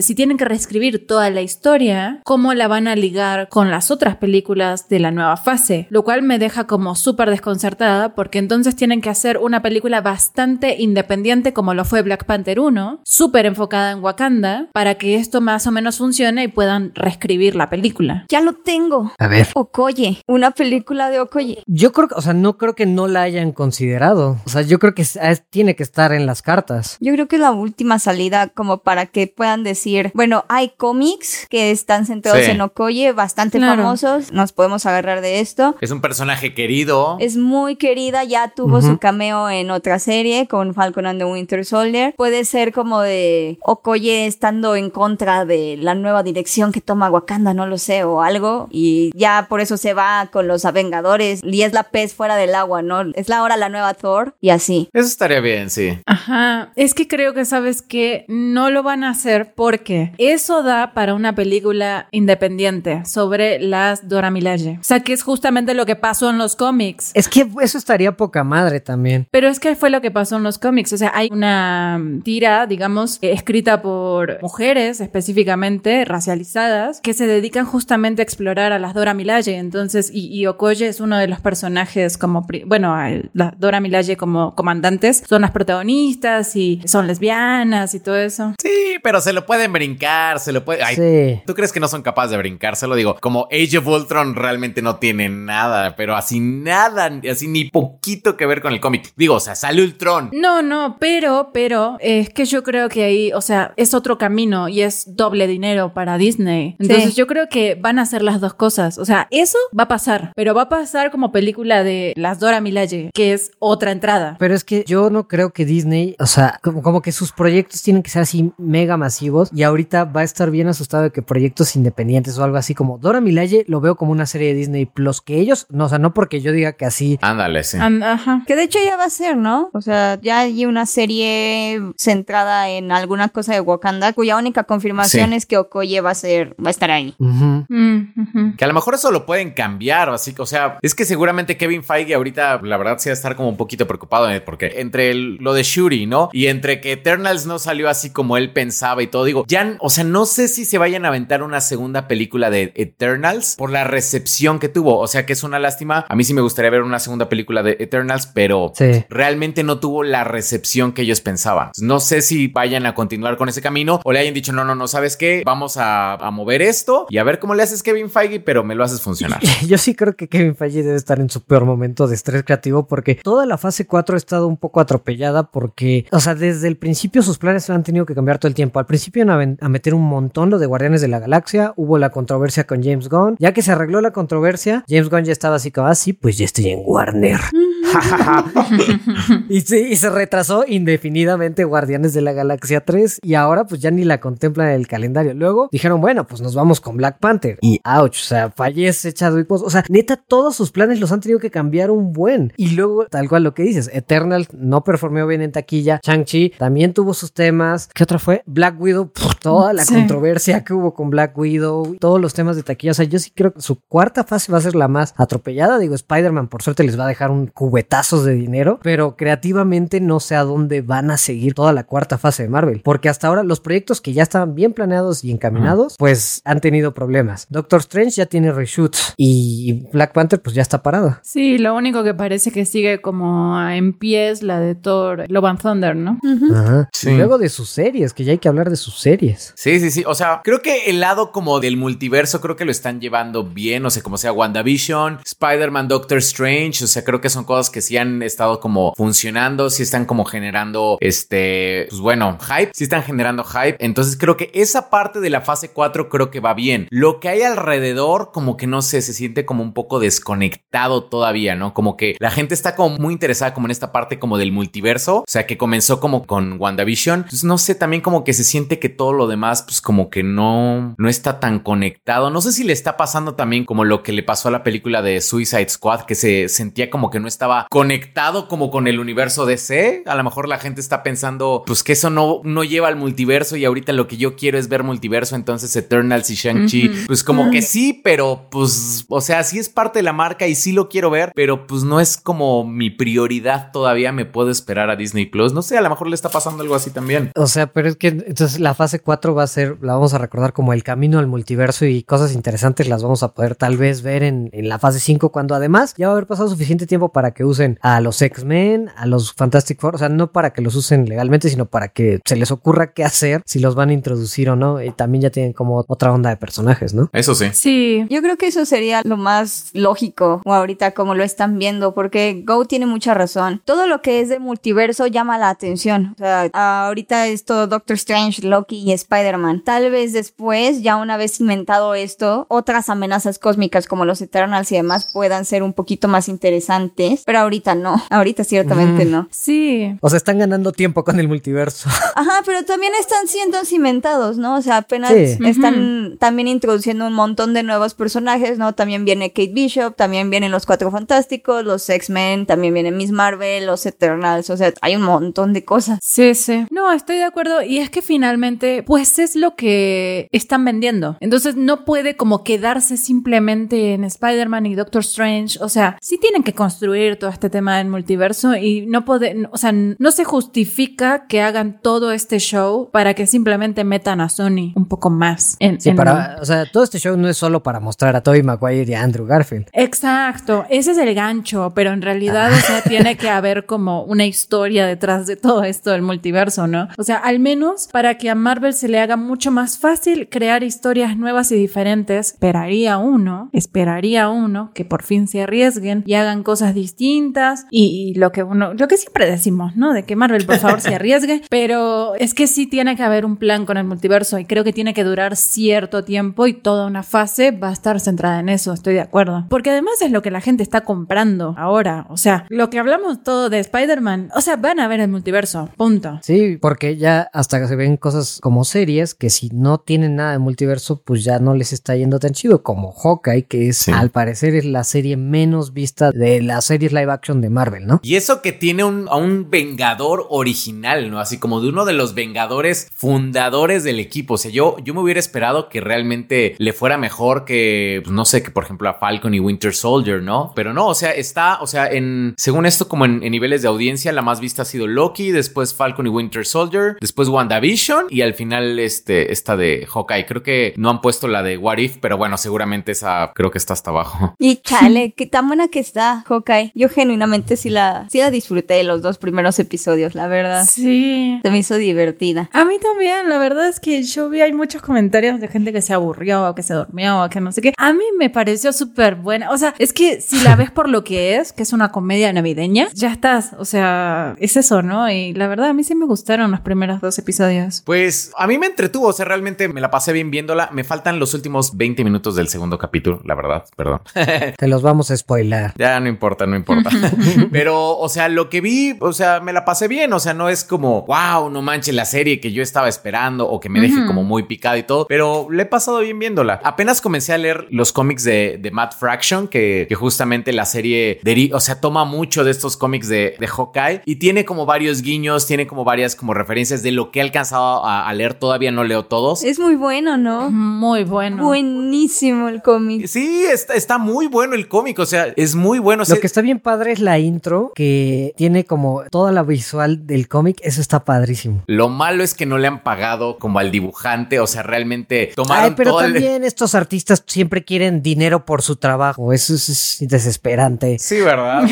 si tienen que reescribir toda la historia, cómo la van a ligar con las otras películas de la nueva fase? Lo cual me deja como súper desconcertada porque entonces tienen que hacer una película bastante independiente como lo fue Black Panther 1, súper enfocada en Wakanda, para que esto más o menos funcione y puedan reescribir la película. Ya lo tengo. A ver. Okoye, una película de Okoye. Yo creo que, o sea, no creo que no la hayan considerado. O sea, yo creo que es- tiene que estar en las cartas. Yo creo que es la última salida como para que puedan decir, bueno, hay cómics que están centrados Sí. en Okoye, bastante Claro. famosos, nos podemos agarrar de esto. Es un personaje querido. Es muy querida, ya tuvo su cameo en otra serie con Falcon and the Winter Soldier. Puede ser como de Okoye estando en contra de la nueva dirección que toma Wakanda, no lo sé, o algo. Y ya por eso se va con los Avengadores y es la pez fuera del agua, ¿no? Es la ahora la nueva Thor y así. Eso estaría bien, sí. Ajá, es que creo que sabes que no lo van a hacer porque eso da para una película independiente sobre las Dora Milaje. O sea, que es justamente lo que pasó en los cómics. Es que eso estaría poca madre también. Pero es que fue lo que pasó en los cómics. O sea, hay una tira, digamos, escrita por mujeres específicamente racializadas que se dedican justamente a explorar a las Dora Milaje. Entonces, y, y Okoye es uno de los personajes como, bueno, la Dora Milaje como comandantes, son las protagonistas y son lesbianas y todo eso. Sí, pero se lo pueden brincar, se lo puede... sí. ¿Tú crees que no son capaces de brincar? Se lo digo, como Age of Ultron realmente no tiene nada, pero así nada, así ni poquito que ver con el cómic. Digo, o sea, sale Ultron. No, no, pero, pero, es que yo creo que ahí, o sea, es otro camino y es doble dinero para Disney. Entonces yo creo que van a hacer las dos cosas. O sea, eso va a pasar, pero va a pasar como película de las Dora Milaje, que es otra entrada. Pero es que yo no creo que Disney, o sea, como, como que sus proyectos tienen que ser así mega masivos y ahorita va a estar bien asustado de que proyectos independientes o algo así como Dora Milaje lo veo como una serie de Disney Plus que ellos, no, o sea, no porque yo diga que así. Ándale, sí. ajá. Que de hecho ya va a ser, ¿no? O sea, ya hay una serie centrada en alguna cosa de Wakanda cuya única confirmación es que Okoye va a ser, va a estar ahí. Mm, que a lo mejor eso lo pueden cambiar, o así, o sea, es que seguramente Kevin Feige ahorita, la verdad, sí va a estar como un poquito preocupado eh, porque entre lo de Shuri, ¿no? Y entre que Eternals no salió así como él pensaba y todo, digo, ya, o sea, no sé si se vayan a aventar una segunda película de Eternals por la recepción que tuvo, o sea, que es una lástima. A mí sí me gustaría ver una segunda película de Eternals, pero realmente no tuvo la recepción que ellos pensaban. No sé si vayan a continuar con ese camino o le hayan dicho, no, no, no, ¿sabes qué? Vamos a, a mover esto y a ver cómo le haces Kevin Feige, pero me lo haces funcionar. Yo sí creo que Kevin Feige debe estar en su peor momento de estrés creativo porque toda la fase 4 ha estado un poco atropellada porque, o sea, desde el principio sus planes han tenido que cambiar todo el tiempo. Al principio iban a, meter un montón lo de Guardianes de la Galaxia, hubo la controversia con James Gunn, ya que se arregló la controversia, James Gunn ya estaba así como, así, ah, pues ya estoy en Warner. y, y se retrasó indefinidamente Guardianes de la Galaxia 3 y ahora pues ya ni la contemplan en el calendario. Luego dijeron, bueno, pues nos vamos con Black Panther y ouch, o sea, fallece Chadwick Boseman, o sea, neta todos sus planes los han tenido que cambiar un buen. Y luego tal cual lo que dices, Eternal no performeó bien en taquilla, Shang-Chi también tuvo sus temas. ¿Qué otra fue? Black Widow, toda la controversia que hubo con Black Widow, todos los temas de taquilla, o sea, yo sí creo que su cuarta fase va a ser la más atropellada, digo, Spider-Man por suerte les va a dejar un cubetazos de dinero, pero creativamente no sé a dónde van a seguir toda la cuarta fase de Marvel, porque hasta ahora los proyectos que ya estaban bien planeados y encaminados, pues han tenido problemas. Doctor Strange ya tiene reshoots y Black Panther pues ya está parada. Sí, lo único que parece que sigue como en pie es la de Thor, Love and Thunder, ¿no? Ajá. Y luego de sus series, que ya hay que hablar de sus series. Sí, sí, sí. O sea, creo que el lado como del multiverso, creo que lo están llevando bien. O sea, como sea WandaVision, Spider-Man, Doctor Strange. O sea, creo que son cosas que sí han estado como funcionando, sí están como generando este, pues bueno, hype, sí están generando hype. Entonces creo que esa parte de la fase 4 creo que va bien. Lo que hay alrededor, como que no sé, se siente como un poco desconectado todavía, ¿no? Como que la gente está como muy interesada como en esta parte como del multiverso. O sea, que comenzó como con WandaVision. Entonces no sé, también como que se siente que todo lo demás, pues como que no, no está tan conectado. No sé si le está pasando también como lo que le pasó a la película de Suicide Squad, que se sentía como que no estaba conectado como con el universo DC. A lo mejor la gente está pensando, pues que eso no, no lleva al multiverso y ahorita lo que yo quiero es ver multiverso, entonces Eternals y Shang-Chi, pues como que sí, pero pues, o sea, sí es parte de la marca y sí lo quiero ver, pero pues no es como mi prioridad todavía, me puedo esperar a Disney Plus. No sé, a lo mejor le está pasando algo así también. O sea, pero es que entonces la fase 4 va a ser, la vamos a recordar como el camino al multiverso y cosas interesantes las vamos a poder tal vez ver en, en la fase 5 cuando además ya va a haber pasado suficiente tiempo para que usen a los X-Men, a los Fantastic Four, o sea, no para que los usen legalmente, sino para que se les ocurra qué hacer, si los van a introducir o no, y también ya tienen como otra onda de personajes, ¿no? Eso sí. Sí. Yo creo que eso sería lo más lógico, o ahorita como lo están viendo, porque Go tiene mucha razón. Todo lo que es de multiverso llama la atención. O sea, ahorita es todo Doctor Strange, Loki y Spider-Man. Tal vez después, ya una vez inventado esto, otras amenazas cósmicas como los Eternals y demás puedan ser un poquito más interesantes, pero ahorita no. Ahorita ciertamente no. Sí. O sea, están ganando tiempo con el multiverso. Ajá, pero también están siendo cimentados, ¿no? O sea, apenas están también introduciendo un montón de nuevos personajes, ¿no? También viene Kate Bishop, también vienen los Cuatro Fantásticos, los X-Men, también viene Miss Marvel, los Eternals, o sea, hay un montón de cosas. Sí, sí. No, estoy de acuerdo. Y es que finalmente, pues es lo que están vendiendo. Entonces no puede como quedarse simplemente en Spider-Man y Doctor Strange. O sea, sí tienen que construir construir todo este tema del multiverso y no puede, o sea, no se justifica que hagan todo este show para que simplemente metan a Sony un poco más. En, Sí, en- para, o sea, todo este show no es solo para mostrar a Tobey Maguire y a Andrew Garfield. Exacto, ese es el gancho, pero en realidad, o sea, tiene que haber como una historia detrás de todo esto del multiverso, ¿no? O sea, al menos para que a Marvel se le haga mucho más fácil crear historias nuevas y diferentes, esperaría uno, esperaría uno que por fin se arriesguen y hagan cosas distintas y, y lo que uno, lo que siempre decimos, ¿no? De que Marvel por favor se arriesgue, pero es que sí tiene que haber un plan con el multiverso y creo que tiene que durar cierto tiempo y toda una fase va a estar centrada en eso, estoy de acuerdo. Porque además es lo que la gente está comprando ahora, o sea, lo que hablamos todo de Spider-Man, o sea, van a ver el multiverso, punto. Sí, porque ya hasta se ven cosas como series que si no tienen nada de multiverso, pues ya no les está yendo tan chido como Hawkeye, que es Sí. al parecer es la serie menos vista de las series live action de Marvel, ¿no? Y eso que tiene un, a un vengador original, ¿no? Así como de uno de los vengadores fundadores del equipo. O sea, yo, yo me hubiera esperado que realmente le fuera mejor que, pues, no sé, que por ejemplo a Falcon y Winter Soldier, ¿no? Pero no, o sea, está, o sea, en, según esto, como en, en niveles de audiencia, la más vista ha sido Loki, después Falcon y Winter Soldier, después WandaVision y al final este, esta de Hawkeye. Creo que no han puesto la de What If, pero bueno, seguramente esa creo que está hasta abajo. Y chale, qué tan buena que está, Hawkeye. Yo genuinamente sí la, sí la disfruté de los dos primeros episodios, la verdad. Sí. Se me hizo divertida. A mí también, la verdad es que yo vi hay muchos comentarios de gente que se aburrió, o que se durmió, o que no sé qué. A mí me pareció súper buena. O sea, es que si la ves por lo que es, que es una comedia navideña, ya estás. O sea, es eso, ¿no? Y la verdad, a mí sí me gustaron los primeros dos episodios. Pues a mí me entretuvo, o sea, realmente me la pasé bien viéndola. Me faltan los últimos 20 minutos del segundo capítulo, la verdad, perdón. Te los vamos a spoiler. ya no importa, no importa. Pero, o sea, lo que vi, o sea, me la pasé bien, o sea, no es como, wow, no manches la serie que yo estaba esperando o que me deje como muy picada y todo, pero le he pasado bien viéndola. Apenas comencé a leer los cómics de, de Matt Fraction, que, que justamente la serie, deri- o sea, toma mucho de estos cómics de, de Hawkeye y tiene como varios guiños, tiene como varias como referencias de lo que he alcanzado a, a leer, todavía no leo todos. Es muy bueno, ¿no? Muy bueno. Buenísimo el cómic. Sí, está, está muy bueno el cómic, o sea, es muy bueno. o sea, Lo que está bien padre es la intro, que tiene como toda la visual del cómic, eso está padrísimo. Lo malo es que no le han pagado como al dibujante, o sea, realmente tomaron Ay, pero todo el- también estos artistas siempre quieren dinero por su trabajo, eso es, es desesperante. Sí, ¿verdad?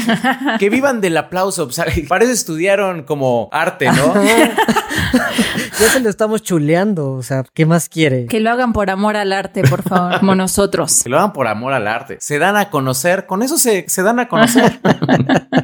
que vivan del aplauso, o sea, para eso estudiaron como arte, ¿no? Ya se lo estamos chuleando, o sea, ¿qué más quiere? Que lo hagan por amor al arte, por favor, como nosotros. Que lo hagan por amor al arte. Se dan a conocer, con eso se, se dan a conocer.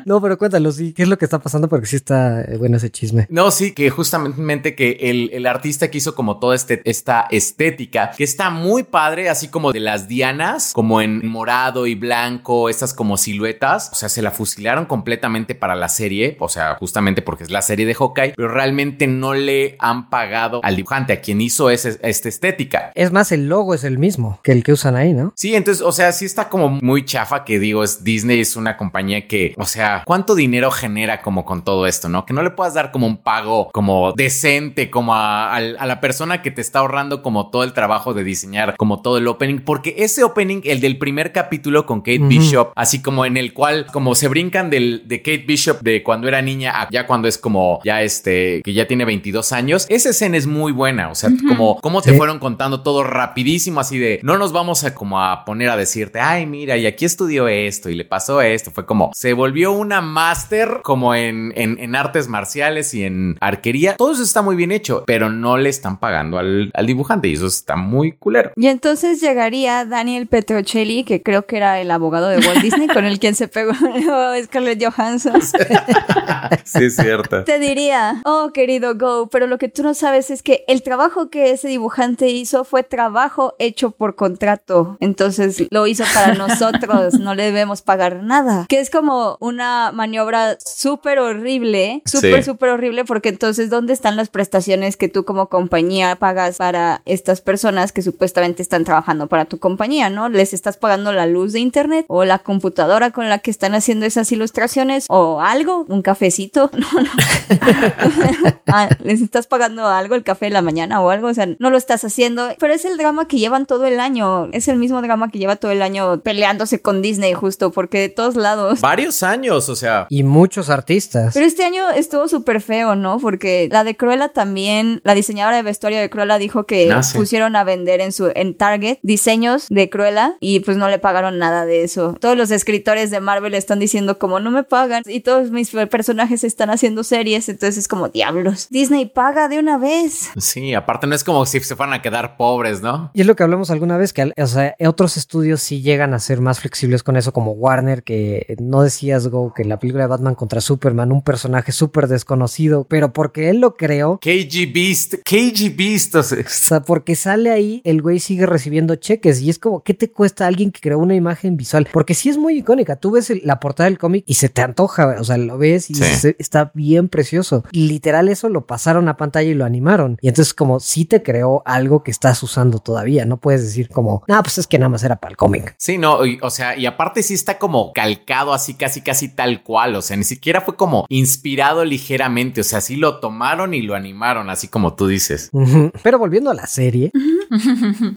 No, pero cuéntalo, sí, ¿qué es lo que está pasando? Porque sí está eh, bueno ese chisme. No, sí, que justamente que el, el artista que hizo como toda este, esta estética, que está muy padre, así como de las dianas, como en morado y blanco, estas como siluetas, o sea, se la fusilaron completamente para la serie, o sea, justamente porque es la serie de Hawkeye, pero realmente no le han pagado al dibujante, a quien hizo ese- esta estética. Es más, el logo es el mismo que el que usan ahí, ¿no? Sí, entonces, o sea, sí está como muy chafa que digo, es Disney es una compañía que, o sea, ¿cuánto dinero genera como con todo esto, no? Que no le puedas dar como un pago como decente, como a, al- a la persona que te está ahorrando como todo el trabajo de diseñar como todo el opening, porque ese opening, el del primer capítulo con Kate. Bishop, así como en el cual como se brincan del, de Kate Bishop de cuando era niña a ya cuando es como ya este, que ya tiene 22 años, esa escena es muy buena, o sea, como, como te Sí. fueron contando todo rapidísimo, así de no nos vamos a como a poner a decirte, ay, mira, y aquí estudió esto y le pasó esto. Fue como se volvió una máster como en, en, en artes marciales y en arquería. Todo eso está muy bien hecho, pero no le están pagando al, al dibujante y eso está muy culero. Y entonces llegaría Daniel Petrocelli, que creo que era el abogado de Walt Disney, con el quien se pegó Scarlett Johansson. Sí, es cierto. Te diría, oh querido Go, pero lo que tú no sabes es que el trabajo que ese dibujante hizo fue trabajo hecho por contrato. Entonces lo hizo para nosotros, no le debemos pagar nada. Que es como una maniobra súper horrible, súper, Sí. súper horrible, porque entonces, ¿dónde están las prestaciones que tú como compañía pagas para estas personas que supuestamente están trabajando para tu compañía, ¿no? Les estás pagando la luz de internet o la computadora con la que están haciendo esas ilustraciones o algo, un cafecito, no, no. Ah, les estás pagando algo, el café de la mañana o algo, o sea, no lo estás haciendo, pero es el drama que llevan todo el año, es el mismo drama que lleva todo el año peleándose con Disney justo, porque de todos lados. Varios años, o sea. Y muchos artistas. Pero este año estuvo súper feo, ¿no? Porque la de Cruella también, la diseñadora de vestuario de Cruella dijo que Ah, sí. pusieron a vender en su en Target diseños de Cruella y pues no le pagaron nada de eso. Todos los escritores de Marvel están diciendo como no me pagan y todos mis personajes están haciendo series, entonces es como diablos. Disney paga de una vez. Sí, aparte no es como si se fueran a quedar pobres, ¿no? Y es lo que hablamos alguna vez, que o sea, otros estudios sí llegan a ser más flexibles con eso, como Warner, que no decías, Go, que en la película de Batman contra Superman, un personaje súper desconocido, pero porque él lo creó, KG Beast, KG Beast, o sea, o sea, porque sale ahí, el güey sigue recibiendo cheques y es como, ¿qué te cuesta a alguien que creó una imagen visual? Porque sí es muy icónica, tú ves el- la portada del cómic y se te antoja, o sea, lo ves y Sí. se- está bien precioso. Literal eso lo pasaron a pantalla y lo animaron. Y entonces como sí te creó algo que estás usando todavía, no puedes decir como, no, pues es que nada más era para el cómic. Sí, no, y- o sea, y aparte sí está como calcado así, casi, casi tal cual, o sea, ni siquiera fue como inspirado ligeramente, o sea, sí lo tomaron y lo animaron, así como tú dices. Pero volviendo a la serie,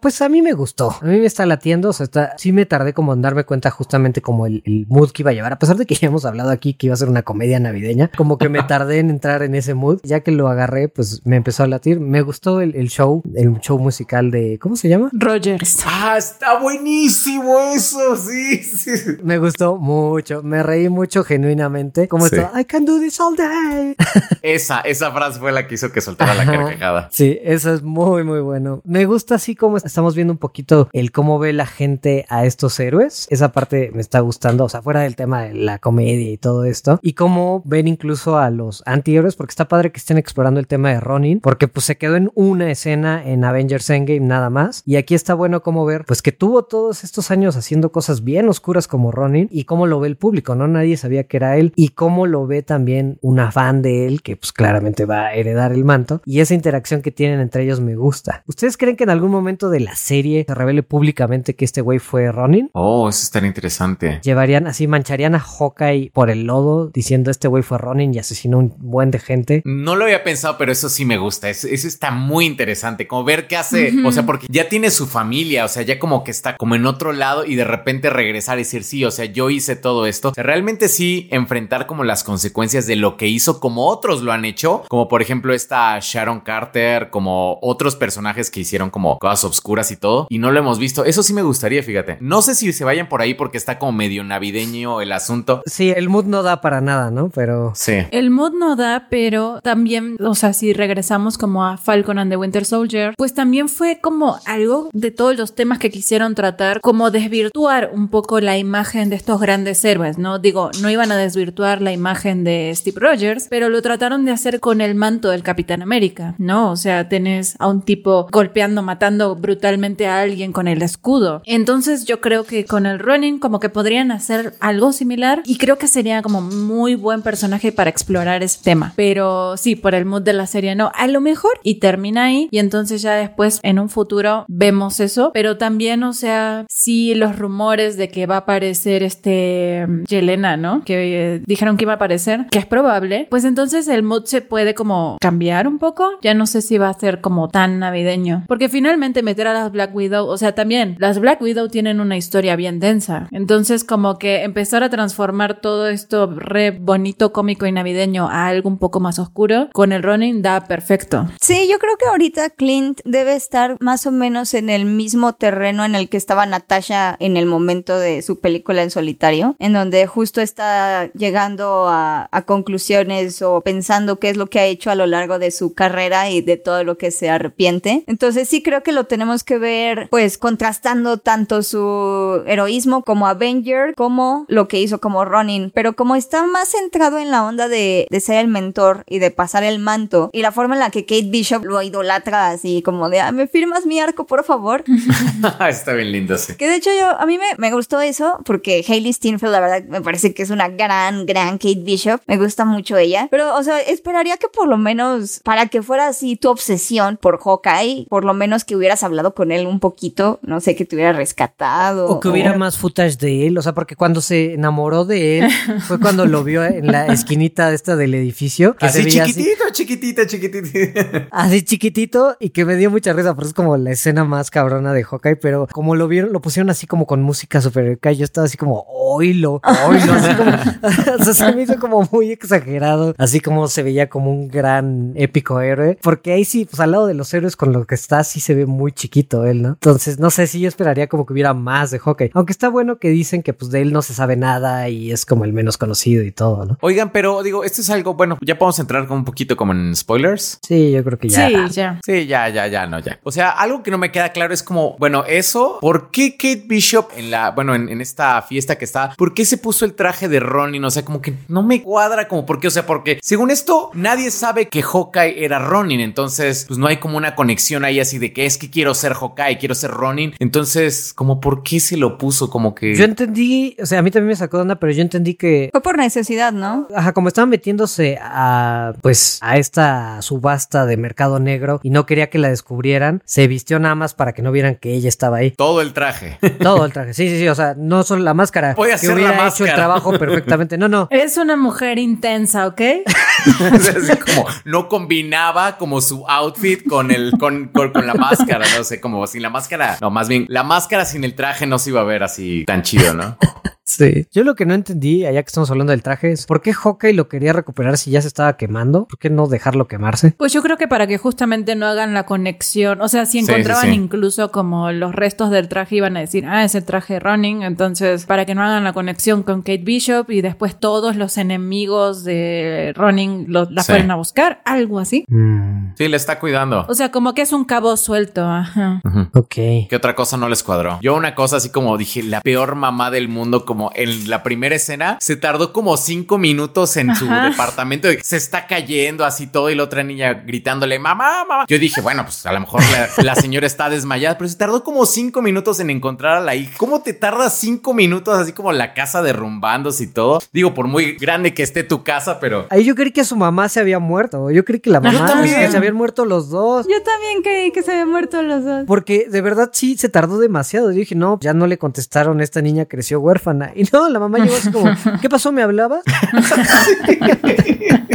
pues a mí me gustó. A mí me está latiendo. O sea, está, sí me tardé como en darme cuenta justamente como el, el mood que iba a llevar. A pesar de que ya hemos hablado aquí que iba a ser una comedia navideña, como que me tardé en entrar en ese mood. Ya que lo agarré, pues me empezó a latir. Me gustó el, el show, el show musical de, ¿cómo se llama? Rogers. Ah, está buenísimo eso, sí, sí. Me gustó mucho. Me reí mucho genuinamente. Como Sí. esto, I can do this all day. Esa, esa frase fue la que hizo que soltara la Ajá. Carcajada. Sí, eso es muy, muy bueno. Me gusta así como estamos viendo un poquito el cómo ve la gente a estos héroes. Esa parte me está gustando, o sea, fuera del tema de la comedia y todo esto. Y cómo ven incluso a los antihéroes, porque está padre que estén explorando el tema de Ronin, porque pues se quedó en una escena en Avengers Endgame nada más. Y aquí está bueno como ver, pues que tuvo todos estos años haciendo cosas bien oscuras como Ronin y cómo lo ve el público, ¿no? Nadie sabía que era él y cómo lo ve también una fan de él que pues claramente va a heredar el manto y esa interacción que tienen entre ellos me gusta. ¿Ustedes creen que en algún momento de la serie se revele públicamente que este güey fue Ronin? Oh, eso estaría interesante. Llevarían así, mancharían a Hawkeye por el lodo diciendo este güey fue Ronin y asesinó un buen de gente. No lo había pensado, pero eso sí me gusta. Eso, eso está muy interesante. Como ver qué hace. O sea, porque ya tiene su familia. O sea, ya como que está como en otro lado y de repente regresar y decir, sí, o sea, yo hice todo esto. O sea, realmente sí enfrentar como las consecuencias de lo que hizo, como otros lo han hecho. Como por ejemplo, esta Sharon Carter, como otros personajes que hicieron como cosas obscuras y todo. Y no lo hemos visto. Eso sí me gustaría, fíjate. No sé si se vayan por ahí porque está como medio navideño el asunto. Sí, el mood no da para nada, ¿no? Pero Sí. El mood no da, pero también, o sea, si regresamos como a Falcon and the Winter Soldier, pues también fue como algo de todos los temas que quisieron tratar, como desvirtuar un poco la imagen de estos grandes héroes, ¿no? Digo, no iban a desvirtuar la imagen de Steve Rogers, pero lo trataron de hacer con el manto del Capitán América, ¿no? O sea, tenés a un tipo golpeando, matando brutalmente a alguien con el escudo. Entonces yo creo que con el running como que podrían hacer algo similar y creo que sería como muy buen personaje para explorar ese tema. Pero sí, por el mood de la serie no. A lo mejor y termina ahí y entonces ya después en un futuro vemos eso. Pero también, o sea, sí los rumores de que va a aparecer este mm, Yelena, ¿no? Que eh, dijeron que iba a aparecer, que es probable. Pues entonces el mood se puede como cambiar un poco. Ya no sé si va a ser como tan navideño. Porque finalmente meter a las Black Widow, o sea, también las Black Widow tienen una historia bien densa. Entonces como que empezar a transformar todo esto re bonito, cómico y navideño a algo un poco más oscuro, con el running da perfecto. Sí, yo creo que ahorita Clint debe estar más o menos en el mismo terreno en el que estaba Natasha en el momento de su película en solitario, en donde justo está llegando a, a conclusiones o pensando qué es lo que ha hecho a lo largo de su carrera y de todo lo que se arrepiente. Entonces sí creo que lo tenemos que ver pues contrastando tanto su heroísmo como Avenger como lo que hizo como Ronin, pero como está más centrado en la onda de, de ser el mentor y de pasar el manto y la forma en la que Kate Bishop lo idolatra así como de, "Ah, ¿me firmas mi arco por favor? está bien lindo, sí. Que de hecho yo, a mí me, me gustó eso porque Hailey Steinfeld la verdad me parece que es una gran, gran Kate Bishop. Me gusta mucho ella. Pero, o sea, esperaría que por lo menos, para que fuera así tu obsesión por Hawkeye, por lo menos que hubieras hablado con él un poquito, no sé, que te hubiera rescatado. O que hubiera más footage de él, o sea, porque cuando se enamoró de él fue cuando lo vio en la esquinita esta del edificio. Que se Así veía chiquitito, chiquitito, chiquitito. así chiquitito y que me dio mucha risa, porque es como la escena más cabrona de Hawkeye, pero como lo vieron, lo pusieron así como con música super yo estaba así como, oilo, oilo, así como, o sea, se me hizo como muy exagerado, así como se veía como un gran épico héroe, porque ahí sí, pues al lado de los héroes con los que está, sí se ve muy chiquito él, ¿no? Entonces, no sé si yo esperaría como que hubiera más de hockey, aunque está bueno que dicen que pues de él no se sabe nada y es como el menos conocido y todo, ¿no? Oigan, pero digo, esto es algo, bueno, ya podemos entrar con un poquito como en spoilers. Sí, yo creo que ya. Sí, ya. Sí, ya, ya, ya, no, ya. O sea, algo que no me queda claro es como, bueno, eso, ¿por qué Kate Bishop en la, bueno, en, en esta fiesta que está, ¿por qué se puso el traje de Ronin? O sea, como que no me cuadra como por qué, o sea, porque según esto, nadie sabe que Hawkeye era Ronin, entonces, pues no hay como una conexión ahí así de que es que quiero ser Hawkeye, quiero ser Ronin, entonces, como por qué se lo puso, como que... Yo entendí, o sea, a mí también me sacó de onda, pero yo entendí que Fue por necesidad, ¿no? Ajá, como estaban metiéndose a, pues, a esta subasta de mercado negro y no quería que la descubrieran, se vistió nada más para que no vieran que ella estaba ahí. Todo el traje. Todo el traje, sí, sí, sí, o sea, no solo la máscara. Voy a que hacer la hubiera hecho máscara. el trabajo perfectamente. No, no. Es una mujer intensa, ¿ok? Así como no combinaba como su outfit con el con, con, con la máscara, no sé, como sin la máscara. No, más bien, la máscara sin el traje no se iba a ver así tan chido, ¿no? Sí. Yo lo que no entendí, allá que estamos hablando del traje, es por qué Hawkeye lo quería recuperar si ya se estaba quemando. ¿Por qué no dejarlo quemarse? Pues yo creo que para que justamente no hagan la conexión, o sea, si Sí, sí, encontraban sí. incluso como los restos del traje iban a decir, ah, es el traje Running, entonces para que no hagan la conexión con Kate Bishop y después todos los enemigos de Running lo- la Sí. fueron a buscar, algo así. Mm, Sí, le está cuidando. O sea, como que es un cabo suelto, ajá. ok. ¿Qué otra cosa no les cuadró? Yo una cosa así como dije, la peor mamá del mundo, como en la primera escena, se tardó como cinco minutos en su Ajá. departamento, se está cayendo así todo y la otra niña gritándole, mamá, mamá. Yo dije, bueno, pues a lo mejor la, la señora está desmayada, pero se tardó como cinco minutos en encontrar a la hija. ¿Cómo te tardas cinco minutos así como la casa derrumbándose y todo? Digo, por muy grande que esté tu casa, pero... Ahí yo creí que su mamá se había muerto. Yo creí que la mamá también. se habían muerto los dos. Yo también creí que se habían muerto los dos. Porque de verdad sí se tardó demasiado. Yo dije, no, ya no le contestaron, esta niña creció huérfana. Y no, la mamá llegó así como, ¿qué pasó? ¿Me hablabas?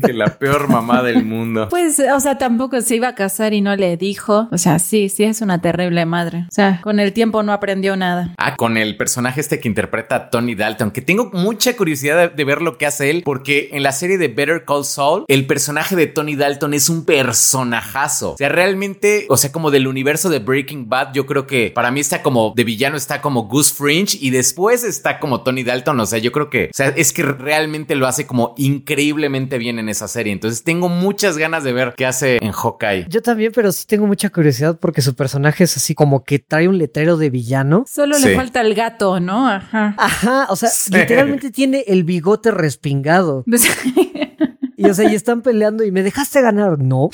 que la peor mamá del mundo. Pues, o sea, tampoco se iba a casar y no le dijo. O sea, sí, sí es una terrible madre. O sea, con el tiempo no aprendió nada. Ah, con el personaje este que interpreta a Tony Dalton, que tengo mucha curiosidad de, de ver lo que hace él, porque en la serie de Better Call Saul, el personaje de Tony Dalton es un personajazo. O sea, realmente, o sea, como del universo de Breaking Bad, yo creo que para mí está como de villano, está como Goose Fringe y después está como Tony Dalton. O sea, yo creo que, o sea, es que realmente lo hace como increíblemente bien en esa serie. Entonces tengo muchas ganas de ver qué hace en Hawkeye. Yo también, pero sí tengo mucha curiosidad porque su personaje es así como que trae un letrero de villano. Solo Sí. le falta el gato, ¿no? Ajá. Ajá, o sea, literalmente tiene el bigote respingado. Y o sea, y están peleando y me dejaste ganar. No. o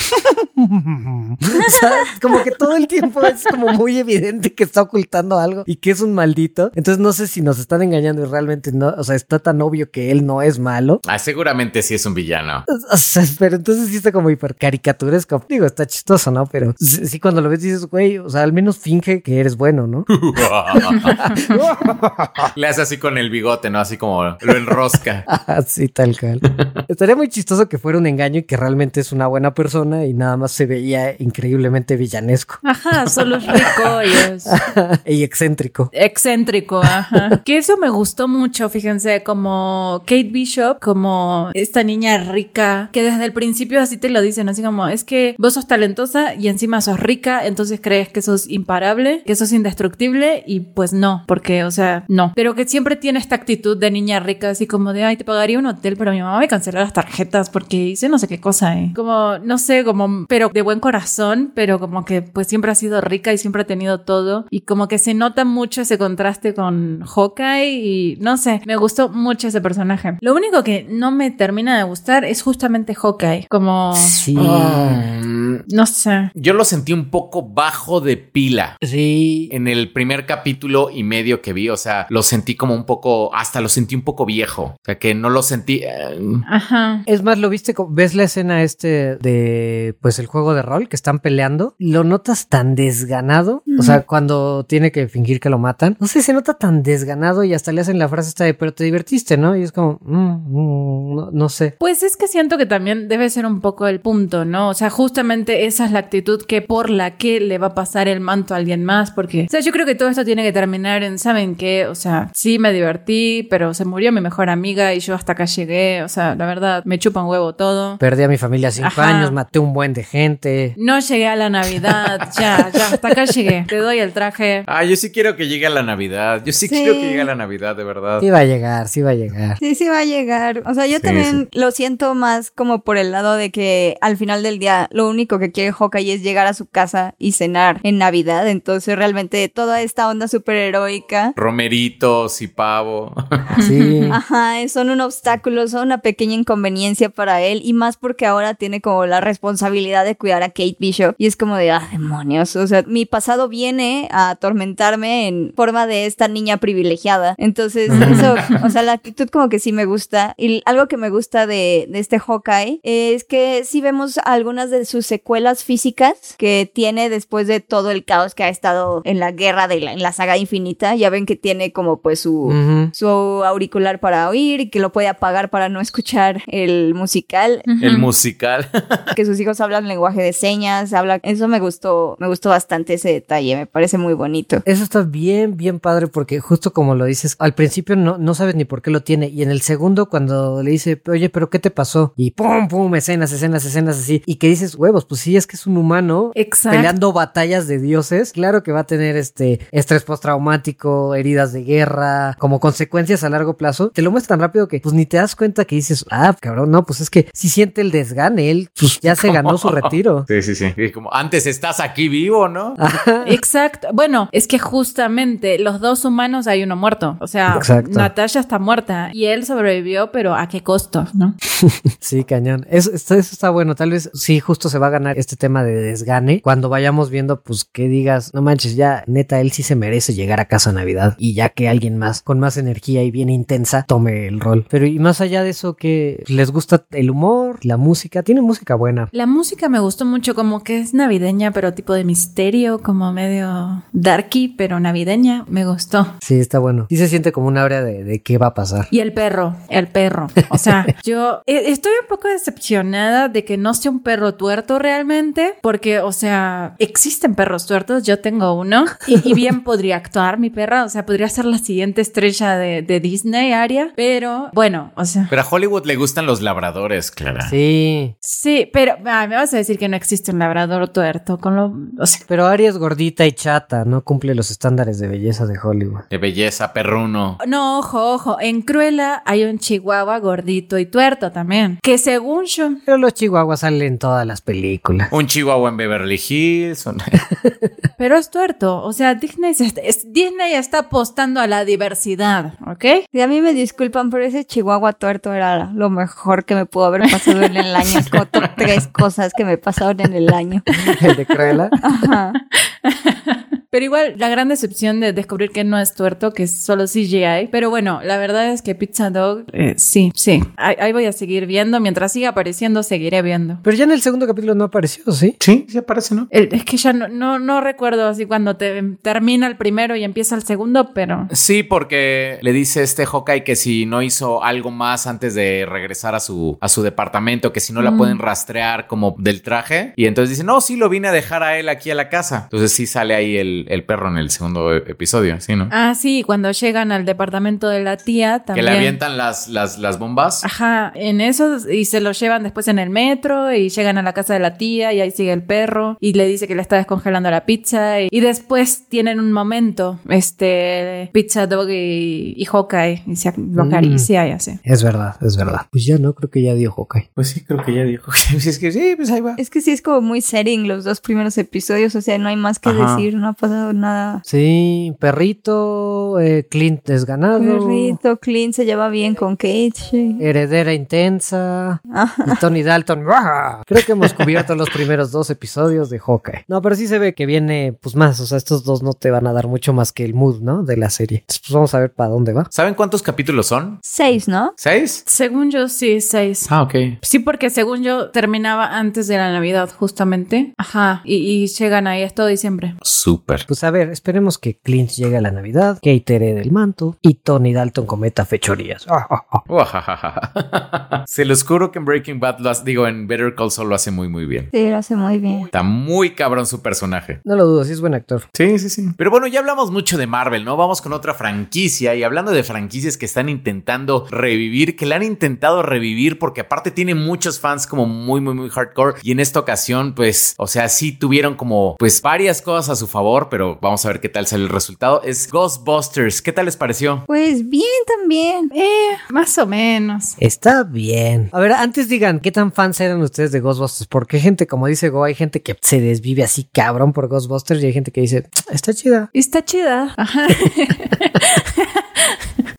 sea, como que todo el tiempo es como muy evidente que está ocultando algo y que es un maldito. Entonces no sé si nos están engañando y realmente no, o sea, está tan obvio que él no es malo. Ah, seguramente sí es un villano. O sea, pero entonces sí está como hiper caricaturesco. Digo, está chistoso, ¿no? Pero sí, sí, cuando lo ves dices, güey, o sea, al menos finge que eres bueno, ¿no? Le hace así con el bigote, ¿no? Así como lo enrosca. Así tal cual. Estaría muy chistoso que fuera un engaño y que realmente es una buena persona y nada más se veía increíblemente villanesco Ajá, solo es rico y es y excéntrico. excéntrico, ajá. Que eso me gustó mucho, fíjense, como Kate Bishop, como esta niña rica, que desde el principio así te lo dicen, así como, es que vos sos talentosa y encima sos rica, entonces crees que sos imparable, que sos indestructible y pues no, porque, o sea, no. Pero que siempre tiene esta actitud de niña rica, así como de, ay, te pagaría un hotel, pero mi mamá me canceló las tarjetas porque hice no sé qué cosa, eh. Como, no sé, como, pero de buen corazón, pero como que pues siempre ha sido rica y siempre ha tenido todo y como que se nota mucho ese contraste con Hawkeye y no sé, me gustó mucho ese personaje. Lo único que no me termina de gustar es justamente Hawkeye, como, Sí. Mm, no sé. Yo lo sentí un poco bajo de pila. Sí. En el primer capítulo y medio que vi, o sea, lo sentí como un poco, hasta lo sentí un poco viejo. O sea, que no lo sentí. eh, Ajá. Es más, lo viste, ves la escena este de, pues, el juego de rol que están peleando, lo notas tan desganado, o sea, cuando tiene que fingir que lo matan, no sé, se nota tan desganado y hasta le hacen la frase esta de, pero te divertiste, ¿no? Y es como, mm, mm, no, no sé. Pues es que siento que también debe ser un poco el punto, ¿no? O sea, justamente esa es la actitud que por la que le va a pasar el manto a alguien más, porque, o sea, yo creo que todo esto tiene que terminar en, ¿saben qué? O sea, sí me divertí, pero se murió mi mejor amiga y yo hasta acá llegué, o sea, la verdad, me chupa un huevo todo. Perdí a mi familia cinco Ajá. años, maté un buen de gente. No llegué a la Navidad, ya, ya, hasta acá llegué. Te doy el traje. Ah, yo sí quiero que llegue a la Navidad. Yo sí, Sí. quiero que llegue a la Navidad, de verdad. Sí va a llegar, sí va a llegar. Sí, sí va a llegar. O sea, yo Sí, también lo siento más como por el lado de que al final del día lo único que quiere Hawkeye es llegar a su casa y cenar en Navidad. Entonces realmente toda esta onda superheroica Romeritos y pavo. Sí. Ajá, son un obstáculo, son una pequeña inconveniencia para él y más porque ahora tiene como la responsabilidad de cuidar a Kate Bishop y es como de, ah, demonios, o sea, mi pasado viene a atormentarme en forma de esta niña privilegiada. Entonces, eso, o sea, la actitud como que sí me gusta y algo que me gusta de, de este Hawkeye es que sí vemos algunas de sus secuelas físicas que tiene después de todo el caos que ha estado en la guerra de la, en la saga infinita. Ya ven que tiene como pues su, Ujú. su auricular para oír y que lo puede apagar para no escuchar el musical, El musical. que sus hijos hablan lenguaje de señas, habla, eso me gustó, me gustó bastante ese detalle, me parece muy bonito. Eso está bien, bien padre porque justo como lo dices, al principio no, no sabes ni por qué lo tiene y en el segundo cuando le dice, oye, pero ¿qué te pasó? Y pum, pum, escenas, escenas, escenas así. Y que dices, huevos, pues sí, es que es un humano Exacto. peleando batallas de dioses. Claro que va a tener este estrés postraumático, heridas de guerra, como consecuencias a largo plazo. Te lo muestra tan rápido que pues ni te das cuenta que dices, ah, cabrón, no, pues es que si siente el desgane, él pues ya se ganó su retiro. Sí, sí, sí. Y como antes estás aquí vivo, ¿no? Exacto. Bueno, es que justamente los dos humanos hay uno muerto. O sea, Exacto. Natasha está muerta y él sobrevivió, pero ¿a qué costo? ¿No? Sí, cañón. Eso, eso está bueno. Tal vez sí, justo se va a ganar este tema de desgane. Cuando vayamos viendo, pues que digas, no manches, ya neta, él sí se merece llegar a casa a Navidad. Y ya que alguien más, con más energía y bien intensa, tome el rol. Pero y más allá de eso, que les gusta el humor, la música, tiene música buena. La música me gustó mucho, como que es navideña, pero tipo de misterio, como medio darky, pero navideña. Me gustó. Sí, está bueno. Sí se siente como un área de, de qué va a pasar. Y el perro, el perro. O sea, yo eh, estoy un poco decepcionada de que no sea un perro tuerto realmente, porque, o sea, existen perros tuertos, yo tengo uno, y, y bien podría actuar mi perra, o sea, podría ser la siguiente estrella de, de Disney, Aria, pero bueno, o sea. Pero a Hollywood le gustan los labradores, Clara. Sí. Sí, pero ah, me vas a decir que no existe un labrador tuerto con lo, o sea, Pero Ari es gordita y chata, no cumple los estándares de belleza de Hollywood. De belleza, perruno. no, ojo, ojo, en Cruella hay un chihuahua gordito y tuerto también, que según yo, Pero los chihuahuas salen en todas las películas. Un chihuahua en Beverly Hills. Pero es tuerto. O sea, Disney, se está, es- Disney está apostando a la diversidad, ¿ok? Y a mí me disculpan, pero ese chihuahua tuerto era lo mejor que me pudo haber pasado en el año. Es como top tres cosas que me pasaron en el año. El de Cruella. Ajá. Pero igual, la gran decepción de descubrir que no es tuerto, que es solo CGI. Pero bueno, la verdad es que Pizza Dog, eh, sí, sí. Ahí, ahí voy a seguir viendo. Mientras siga apareciendo, seguiré viendo. Pero ya en el segundo capítulo no apareció, ¿sí? Sí, sí aparece, ¿no? El- es que ya no, no, no recuerdo así cuando te, termina el primero y empieza el segundo, pero... Sí, porque le dice este Hawkeye que si no hizo algo más antes de regresar a su, a su departamento, que si no la pueden rastrear como del traje. Y entonces dice, no, sí, lo vine a dejar a él aquí a la casa. Entonces sí sale ahí el, el perro en el segundo e- episodio, ¿sí, no? Ah, sí, cuando llegan al departamento de la tía que también. le avientan las, las, las bombas. Ajá, en eso y se lo llevan después en el metro y llegan a la casa de la tía y ahí sigue el perro y le dice que le está descongelando la pizza y, y después tienen un momento, este, Pizza Dog y, y Hawkeye y se lo Mm. acaricia y así. Es verdad, es verdad. Pues ya no, creo que ya dio Hawkeye. Pues sí, creo que ya dijo. es que sí, pues ahí va. Es que sí es como muy setting los dos primeros episodios, o sea, no hay más que Ajá. decir, no ha pasado nada. Sí, perrito, eh, Clint desganado. Perrito, Clint se lleva bien con sí. Heredera intensa. Ajá. Y Tony Dalton. ¡ruah! Creo que hemos cubierto los primeros dos episodios de Hawkeye. No, pero sí se ve que viene, pues más. O sea, estos dos no te van a dar mucho más que el mood, ¿no? De la serie. Entonces, pues vamos a ver para dónde va. ¿Saben cuántos capítulos son? Seis, ¿no? ¿Seis? Según yo, sí, seis. Ah, ok. Sí, porque según yo terminaba antes de la Navidad, justamente. Ajá. Y, y llegan ahí, es todo diciembre. Súper. Pues a ver, esperemos que Clint llegue a la Navidad, Kate herede el manto y Tony Dalton cometa fechorías. Ah, ah, ah. Se los juro que en Breaking Bad lo hace, digo, en Better Call Saul lo hace muy, muy bien. Sí, lo hace muy bien. Está muy cabrón su personaje. No lo dudo, sí es buen actor. Sí, sí, sí. Pero bueno, ya hablamos mucho de Marvel, ¿no? Vamos con otra franquicia y hablando de franquicias que están intentando revivir, que la han intentado revivir porque aparte tiene muchos fans como muy, muy, muy hardcore y en esta ocasión, pues, o sea, sí tuvieron como, pues, varias cosas a su favor, pero vamos a ver qué tal sale el resultado. Es Ghostbusters. ¿Qué tal les pareció? Pues bien también. Eh, más o menos. Está bien. A ver, antes digan, ¿qué tan fans eran ustedes de Ghostbusters? Porque hay gente, como dice Go, hay gente que se desvive así cabrón por Ghostbusters y hay gente que dice, está chida. Está chida. Ajá.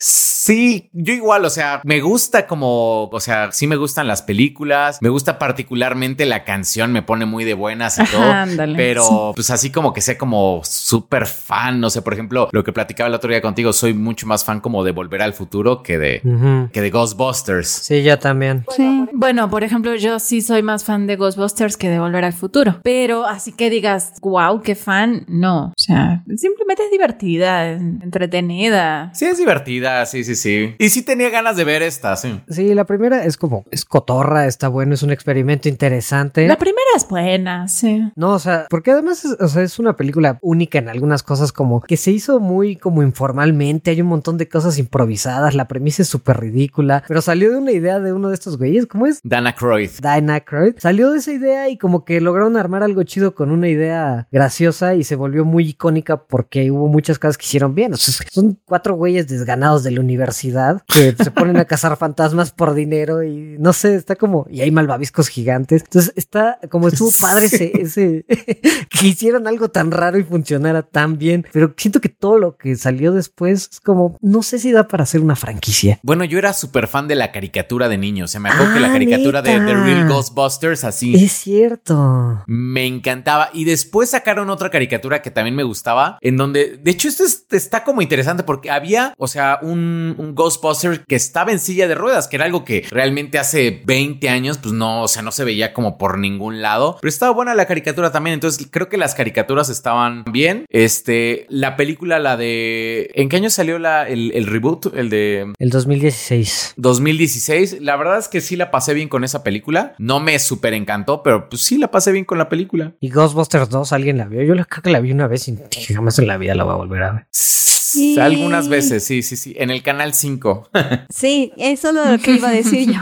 Sí, yo igual, o sea, me gusta como, o sea, sí me gustan las películas, me gusta particularmente la canción, me pone muy de buenas y Ajá, todo, ándale, pero sí. pues así como que sea como súper fan, no sé, por ejemplo, lo que platicaba el otro día contigo, soy mucho más fan como de Volver al Futuro que de, que de Ghostbusters. Sí, yo también. Sí. Bueno, por ejemplo, yo sí soy más fan de Ghostbusters que de Volver al Futuro. Pero así que digas, wow, qué fan, no. O sea, simplemente es divertida, es entretenida. Sí, es divertida, sí, sí, sí. Y sí tenía ganas de ver esta, sí. Sí, la primera es como, es cotorra, está bueno, es un experimento interesante. La primera es buena, sí. No, o sea, porque además es, o sea, es una película única en algunas cosas, como que se hizo muy como informalmente, hay un montón de cosas improvisadas, la premisa es súper ridícula, pero salió de una idea de uno de estos güeyes, ¿cómo es? Dana Croyd. Diana Aykroyd. Salió de esa idea y como que lograron armar algo chido con una idea graciosa y se volvió muy icónica porque hubo muchas cosas que hicieron bien. O sea, son cuatro güeyes desganados de la universidad que se ponen a cazar fantasmas por dinero y no sé, está como... Y hay malvaviscos gigantes. Entonces está como estuvo padre ese... ese que hicieran algo tan raro y funcionara tan bien. Pero siento que todo lo que salió después es como... No sé si da para hacer una franquicia. Bueno, yo era súper fan de la caricatura de niños. Se me acuerdo que la Ah, caricatura de The. Real Ghostbusters, así. Es cierto. Me encantaba. Y después sacaron otra caricatura que también me gustaba, en donde, de hecho, esto es- está como interesante porque había, o sea, un, un Ghostbuster que estaba en silla de ruedas, que era algo que realmente hace 20 años, pues no, o sea, no se veía como por ningún lado. Pero estaba buena la caricatura también. Entonces, creo que las caricaturas estaban bien. Este, la película, la de. ¿En qué año salió la, el, el reboot? El de. El 2016. 2016, la verdad es que sí la pasé bien con esa película. No me súper encantó, pero pues sí la pasé bien con la película. ¿Y Ghostbusters 2 alguien la vio? Yo la- creo que la vi una vez y jamás en la vida la voy a volver a ver. Sí. Algunas veces, sí, sí, sí. En el canal 5. Sí, eso es lo que iba a decir yo.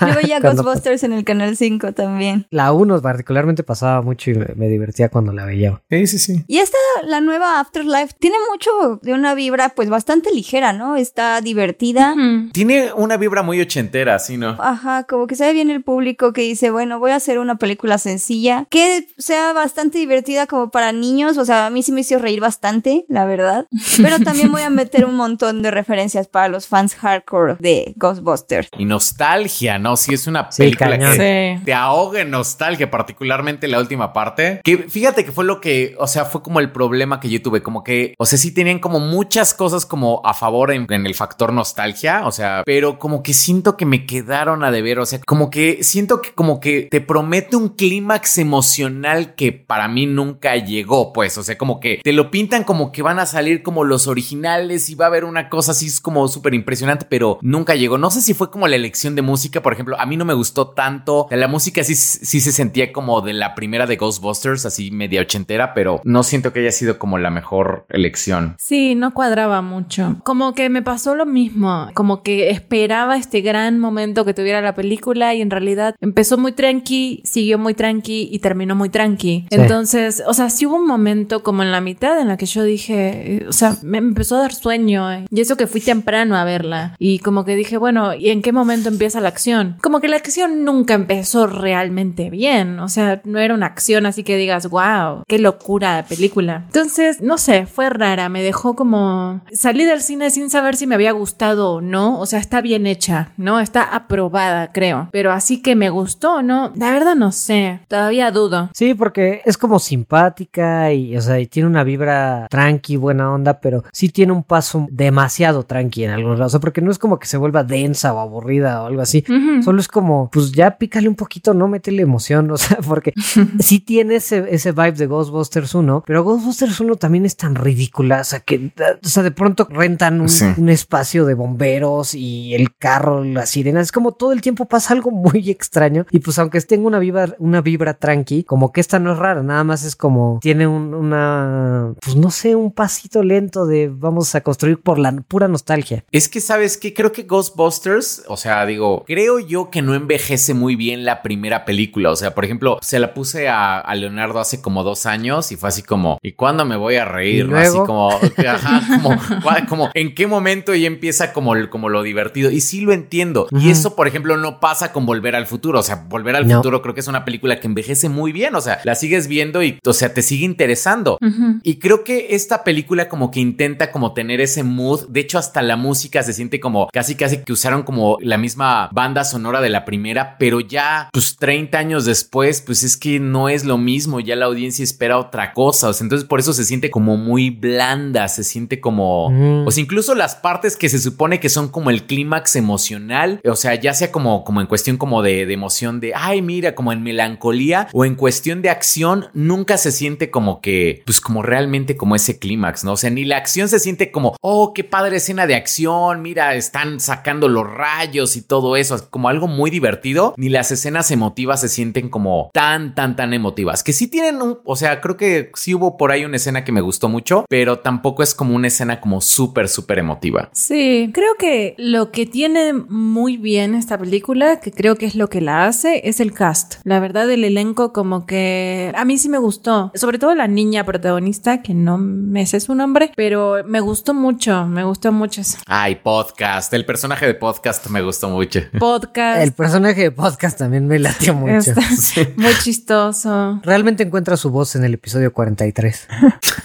Yo veía Cuando- Ghostbusters en el canal 5 también. La 1 particularmente pasaba mucho y me, me divertía cuando la veía. sí, sí, sí. Y esta, la nueva Afterlife, tiene mucho de una vibra pues bastante ligera, ¿no? Está divertida. Tiene una vibra muy ochentera, ¿sí, no? Ajá, como que sabe bien el público que dice, bueno, voy a hacer una película sencilla, que sea bastante divertida como para niños, o sea, a mí sí me hizo reír bastante, la verdad, pero también voy a meter un montón de referencias para los fans hardcore de Ghostbusters. Y nostalgia, ¿no? Sí, es una película que Sí. te ahoga en nostalgia, particularmente la última parte. Que fíjate que fue lo que, o sea, fue como el problema que yo tuve, como que, o sea, sí tenían como muchas cosas como a favor en, en el factor nostalgia, o sea, pero como que siento que me quedaron a deber, o sea, como que siento que como que te promete un clímax emocional que para mí nunca llegó, pues, o sea, como que te lo pintan como que van a salir como los originales y va a haber una cosa así es como súper impresionante, pero nunca llegó. No sé si fue como la elección de música, por ejemplo, a mí no me gustó tanto. La música sí, sí se sentía como de la primera de Ghostbusters, así media ochentera, pero no siento que haya sido como la mejor elección. Sí, no cuadraba mucho. Como que me pasó lo mismo, como que esperaba este gran momento que tuviera la película y en realidad empezó muy tranqui, siguió muy tranqui y terminó muy tranqui. Sí. Entonces, o sea, sí hubo un momento como en la mitad en la que yo dije, eh, o sea, me me empezó a dar sueño. eh. Y eso que fui temprano a verla. Y como que dije, bueno, ¿y en qué momento empieza la acción? Como que la acción nunca empezó realmente bien. O sea, no era una acción así que digas, wow, qué locura de película. Entonces, no sé, fue rara. Me dejó como... Salí del cine sin saber si me había gustado o no. O sea, está bien hecha, ¿no? Está aprobada, creo. Pero así que me gustó, ¿no? La verdad no sé. Todavía dudo. Sí, porque es como simpática y, o sea, y tiene una vibra tranqui, buena onda, pero sí tiene un paso demasiado tranqui en algunos lados. O sea, porque no es como que se vuelva densa o aburrida o algo así. Solo es como, pues ya pícale un poquito, no métele emoción, o sea, porque sí tiene ese, ese vibe de Ghostbusters 1, pero Ghostbusters 1 también es tan ridícula, o sea, que, o sea, de pronto rentan un, Sí. un espacio de bomberos y el carro, las sirenas, es como todo el tiempo pasa algo muy extraño y pues aunque tenga una vibra, una vibra tranqui, como que esta no es rara, nada más es como, tiene un- una, pues no sé, un pasito lento de vamos a construir por la pura nostalgia. Es que, ¿sabes qué? Creo que Ghostbusters, o sea, digo, creo yo que no envejece muy bien la primera película. O sea, por ejemplo, se la puse a, a Leonardo hace como dos años y fue así como, ¿y cuándo me voy a reír? Así como, ajá, como, ¿en qué momento ya empieza como, como lo divertido? Y sí lo entiendo. Y eso, por ejemplo, no pasa con Volver al Futuro. O sea, Volver al No. Futuro creo que es una película que envejece muy bien. O sea, la sigues viendo y, o sea, te sigue interesando. Y creo que esta película como que intenta como tener ese mood. De hecho, hasta la música se siente como casi casi que usaron como la misma banda sonora de la primera, pero ya pues 30 años después, pues es que no es lo mismo. Ya la audiencia espera otra cosa. O sea, entonces por eso se siente como muy blanda, se siente como... Mm. O sea, incluso las partes que se supone que son como el clímax emocional, o sea, ya sea como, como en cuestión como de, de emoción de, ay, mira, como en melancolía o en cuestión de acción, nunca se siente como que, pues como realmente como ese clímax, ¿no? O sea, ni la acción se siente como, oh, qué padre escena de acción, mira, están sacando los rayos y todo eso, como algo muy divertido, ni las escenas emotivas se sienten como tan, tan, tan emotivas, que sí tienen un, o sea, creo que sí hubo por ahí una escena que me gustó mucho, pero tampoco es como una escena como súper, súper emotiva. Sí, creo que lo que tiene muy bien esta película, que creo que es lo que la hace, es el cast. La verdad, el elenco como que a mí sí me gustó. Sobre todo la niña protagonista, que no me sé su nombre, pero me gustó mucho, me gustó mucho ese Ay, podcast, el personaje de podcast me gustó mucho. podcast. El personaje de podcast también me latió mucho. Está muy chistoso. Realmente encuentra su voz en el episodio 43.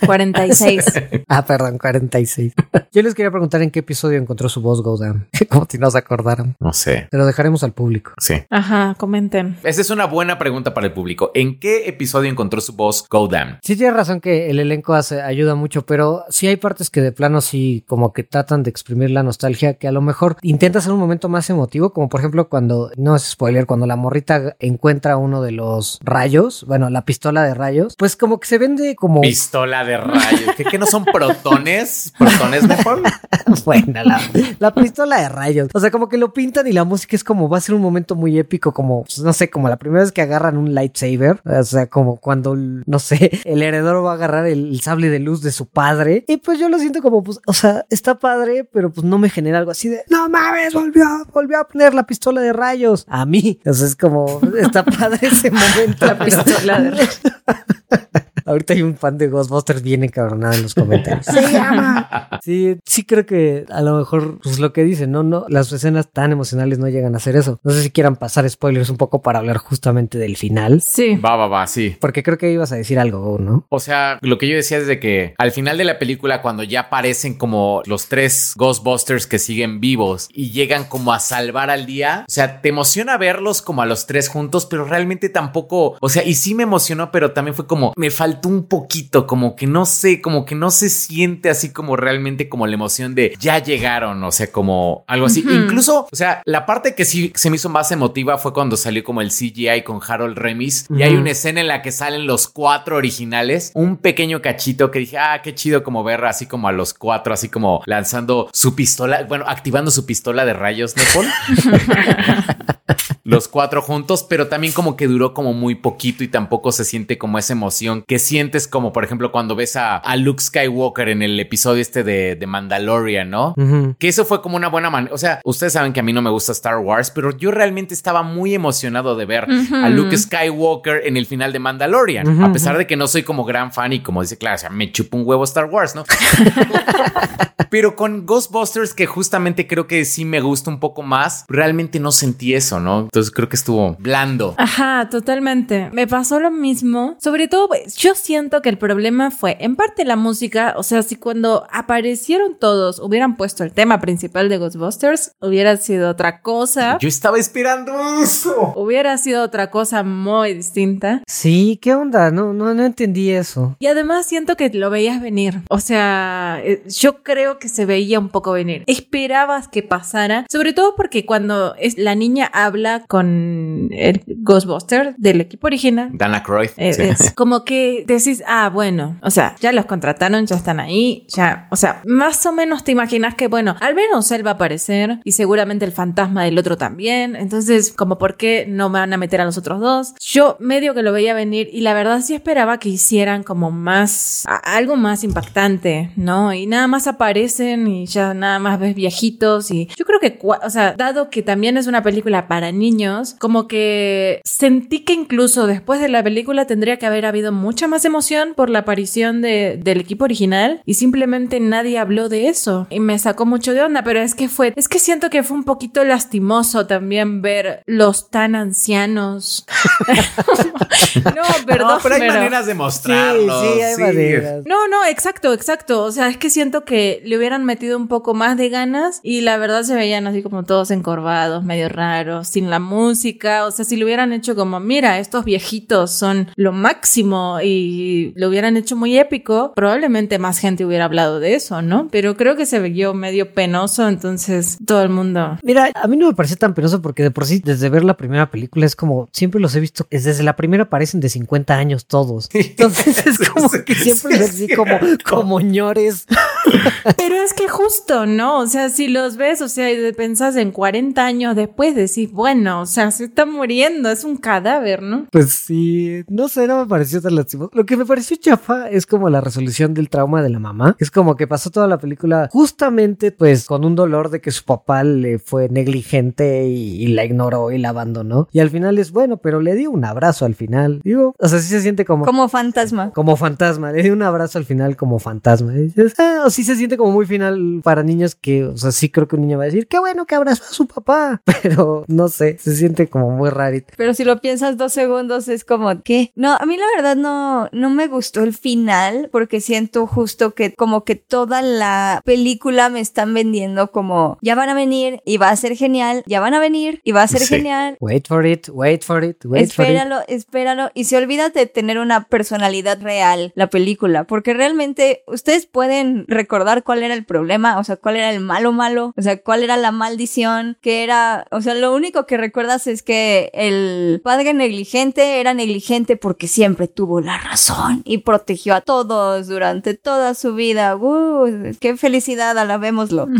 46. Ah, perdón, 46. Yo les quería preguntar en qué episodio encontró su voz Godan. Como si no se acordaran. No sé. Se lo dejaremos al público. Sí. Ajá, comenten. Esa es una buena pregunta para el público. ¿En qué episodio encontró su voz Go Damn? Sí tienes razón que el elenco hace, ayuda mucho, pero sí hay partes que de plano sí como que tratan de exprimir la nostalgia, que a lo mejor intenta hacer un momento más emotivo, como por ejemplo cuando, no es spoiler, cuando la morrita encuentra uno de los rayos, bueno, la pistola de rayos, pues como que se vende como... Pistola de rayos. ¿Qué, qué no son protones? ¿Protones, mejor? Buena, la, la pistola de rayos. O sea, como que lo pintan y la música es como va a ser un momento muy épico, como, pues, no sé, como la primera vez que agarran un lightsaber. O sea, como cuando, no sé, el heredero va a agarrar el, el sable de luz de su padre. Y pues yo lo siento como, pues, o sea, está padre, pero pues no me genera algo así de, no mames, volvió, volvió a poner la pistola de rayos. A mí. Entonces es como, está padre ese momento. La pistola de rayos. Ahorita hay un fan de Ghostbusters bien encabronado en los comentarios. Se llama. Sí, sí creo que a lo mejor, pues lo que dicen, no, no, las escenas tan emocionales no llegan a hacer eso. No sé si quieran pasar spoilers un poco para hablar justamente del final. Sí. Va, va, va, sí. Porque creo que ibas a decir algo, ¿no? O sea, lo que yo decía es de que al final de la película, cuando ya aparecen como los tres Ghostbusters que siguen vivos y llegan como a salvar al día, o sea, te emociona verlos como a los tres juntos, pero realmente tampoco, o sea, y sí me emocionó, pero también fue como, me faltó un poquito, como que no sé, como que no se siente así como realmente como la emoción de ya llegaron, o sea, como algo así. Incluso, o sea, la parte que sí se me hizo más emotiva fue cuando salió como el CGI con Harold Remis y hay una escena en la que salen los cuatro originales, un pequeño cachito que dije, ah, qué chido como ver así como a los cuatro, así como lanzando su pistola, bueno, activando su pistola de rayos, ¿no, Paul? los cuatro juntos, pero también como que duró como muy poquito y tampoco se siente como esa emoción que sientes como, por ejemplo, cuando ves a, a Luke Skywalker en el episodio este de, de Mandalorian, ¿no? Que eso fue como una buena manera. O sea, ustedes saben que a mí no me gusta Star Wars, pero yo realmente estaba muy emocionado de ver a Luke Skywalker en el final de Mandalorian. A pesar de que no soy como gran fan y como dice Clara, o sea, me chupo un huevo Star Wars, ¿no? pero con Ghostbusters, que justamente creo que sí me gusta un poco más, realmente no sentí eso, ¿no? Entonces creo que estuvo blando. Ajá, totalmente. Me pasó lo mismo. Sobre todo, pues, yo siento que el problema fue, en parte, la música. O sea, si cuando aparecieron todos hubieran puesto el tema principal de Ghostbusters, hubiera sido otra cosa. Yo estaba esperando eso. Hubiera sido otra cosa muy distinta. Sí, ¿qué onda? No, no, no entendí eso. Y además siento que lo veías venir. O sea, eh, yo creo que se veía un poco venir. Esperabas que pasara, sobre todo porque cuando es, la niña habla con el Ghostbuster del equipo original, Dana Croyd. Es, sí. es como que decís, ah, bueno, o sea, ya los contrataron, ya están ahí, ya, o sea, más o menos te imaginas que, bueno, al menos él va a aparecer y seguramente el fantasma del otro también, entonces, como, ¿por qué no van a meter a los otros dos? Yo medio que lo veía venir y la verdad sí esperaba que hicieran como más, algo más impactante, ¿no? Y nada más aparecen y ya nada más ves viejitos y yo creo que, o sea, dado que también es una película para niños, como que sentí que incluso después de la película tendría que haber habido mucha más emoción por la aparición de, del equipo original y simplemente nadie habló de eso y me sacó mucho de onda, pero es que fue, es que siento que fue un poquito lastimoso también ver los tan ancianos. no, perdón. no, pero hay pero- maneras de mostrarlo. Sí, sí, hay maneras. no, no, exacto, exacto. O sea, es que siento que le hubieran metido un poco más de ganas y la verdad se veían así como todos encorvados, medio raros, sin la música. O sea, si lo hubieran hecho como, mira, estos viejitos son lo máximo y lo hubieran hecho muy épico, probablemente más gente hubiera hablado de eso, ¿no? Pero creo que se vio medio penoso, entonces todo el mundo. Mira, a mí no me pareció tan penoso porque de por sí, desde ver la primera película, es como, siempre los he visto, es desde la primera parecen de 50 años todos. Entonces es como que siempre los vi como, como ñores. Pero es que justo, ¿no? O sea, si los ves, o sea, y pensás en 40 años después, decís, bueno, o sea, se está muriendo, es un cadáver, ¿no? Pues sí, no sé, no me pareció tan lastimoso. Lo que me pareció chafa es como la resolución del trauma de la mamá. Es como que pasó toda la película justamente pues con un dolor de que su papá le fue negligente y, y la ignoró y la abandonó. Y al final es bueno, pero le dio un abrazo al final. Digo, o sea, sí se siente como... Como fantasma. Como fantasma, le dio un abrazo al final como fantasma. Y dices, ah, o sí se siente como muy final para niños que, o sea, sí creo que un niño va a decir, qué bueno que abrazó a su papá. Pero no sé, se siente como muy rarito. Pero si lo piensas dos segundos es como, ¿qué? No, a mí la verdad no, no me gustó el final porque siento justo que como que toda la película me están vendiendo como, ya van a venir y va a ser genial, ya van a venir y va a ser Sí. genial. Wait for it, wait for it, wait for it. Espéralo, espéralo. Y se olvida de tener una personalidad real la película, porque realmente ustedes pueden recordar cuál era el problema, o sea, cuál era el malo malo, o sea, cuál era la maldición, que era, o sea, lo único que recuerdas es que el padre negligente era negligente porque siempre tuvo la razón y protegió a todos durante toda su vida. ¡Uh! ¡Qué felicidad! Alabémoslo.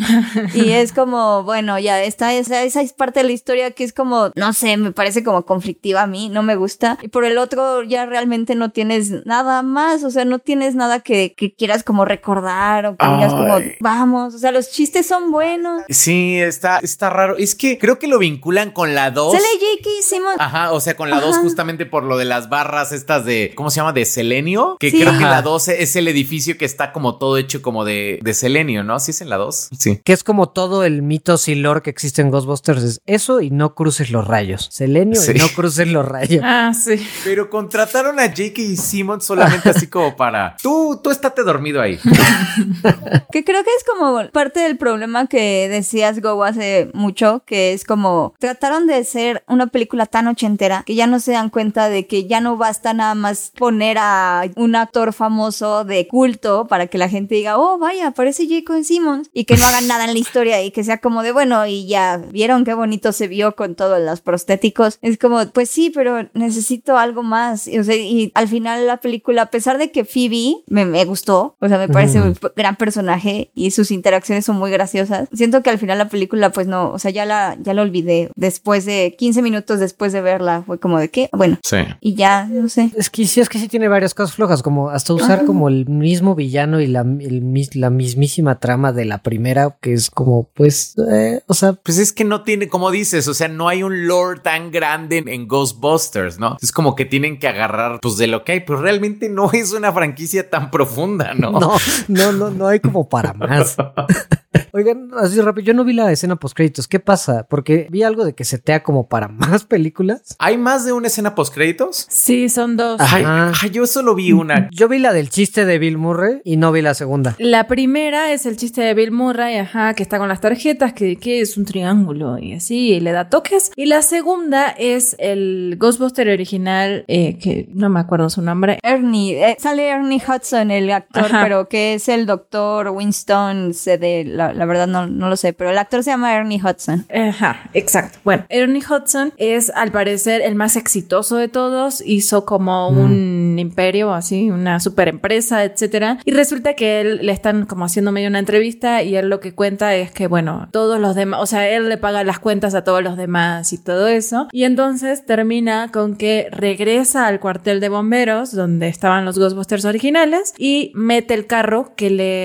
Y es como, bueno, ya está, esa, esa es parte de la historia que es como, no sé, me parece como conflictiva a mí, no me gusta. Y por el otro, ya realmente no tienes nada más, o sea, no tienes nada que, que quieras como recordar o que digas como, vamos, o sea, los chistes son buenos. Sí, está, está raro. Es que creo que lo vinculan con la 2. Sale J.K. Simmons. Ajá, o sea, con la 2 justamente por lo de las barras estas de, ¿cómo se llama? De selenio. Que Sí. creo que la 2 es el edificio que está como todo hecho como de, de selenio, ¿no? ¿Sí es en la 2? Sí. Que es como todo el mito y lore que existe en Ghostbusters. Es eso y no cruces los rayos. Selenio Sí. y no cruces los rayos. Ah, sí. Pero contrataron a J.K. Simmons solamente así como para... Tú, tú estate dormido ahí. Que creo que es como parte del problema que decías Go hace mucho, que es como trataron de ser una película tan ochentera que ya no se dan cuenta de que ya no basta nada más poner a un actor famoso de culto para que la gente diga, oh, vaya, aparece Jacob Simmons y que no hagan nada en la historia y que sea como de, bueno, y ya vieron qué bonito se vio con todos los prostéticos. Es como, pues sí, pero necesito algo más. Y, o sea, y al final la película, a pesar de que Phoebe me, me gustó, o sea, me parece Ujú. gran personaje y sus interacciones son muy graciosas. Siento que al final la película, pues no, o sea, ya la, ya la olvidé. Después de 15 minutos después de verla, fue como de qué, bueno. Sí. Y ya, no sé. Es que sí, es que sí tiene varias cosas flojas, como hasta usar como el mismo villano y la, el la mismísima trama de la primera, que es como, pues, eh, o sea, Pues es que no tiene, como dices, o sea, no hay un lore tan grande en, en Ghostbusters, ¿no? Es como que tienen que agarrar, pues, de lo que hay, pero realmente no es una franquicia tan profunda, ¿no? no, no, no, no hay como para más. Oigan, así rápido, yo no vi la escena post créditos. ¿Qué pasa? Porque vi algo de que setea como para más películas. ¿Hay más de una escena post créditos? Sí, son dos. Ay, Ajá. ay, yo solo vi una. Yo vi la del chiste de Bill Murray y no vi la segunda. La primera es el chiste de Bill Murray, ajá, que está con las tarjetas, que, que es un triángulo y así, y le da toques. Y la segunda es el Ghostbuster original, eh, que no me acuerdo su nombre. Ernie, eh, sale Ernie Hudson, el actor, Ajá. pero que es el doctor Winston, de, la, la verdad no, no lo sé, pero el actor se llama Ernie Hudson. Ajá, exacto. Bueno, Ernie Hudson es al parecer el más exitoso de todos, hizo como un imperio, así, una super empresa, etcétera. Y resulta que él le están como haciendo medio una entrevista y él lo que cuenta es que, bueno, todos los demás, o sea, él le paga las cuentas a todos los demás y todo eso. Y entonces termina con que regresa al cuartel de bomberos donde estaban los Ghostbusters originales y mete el carro que le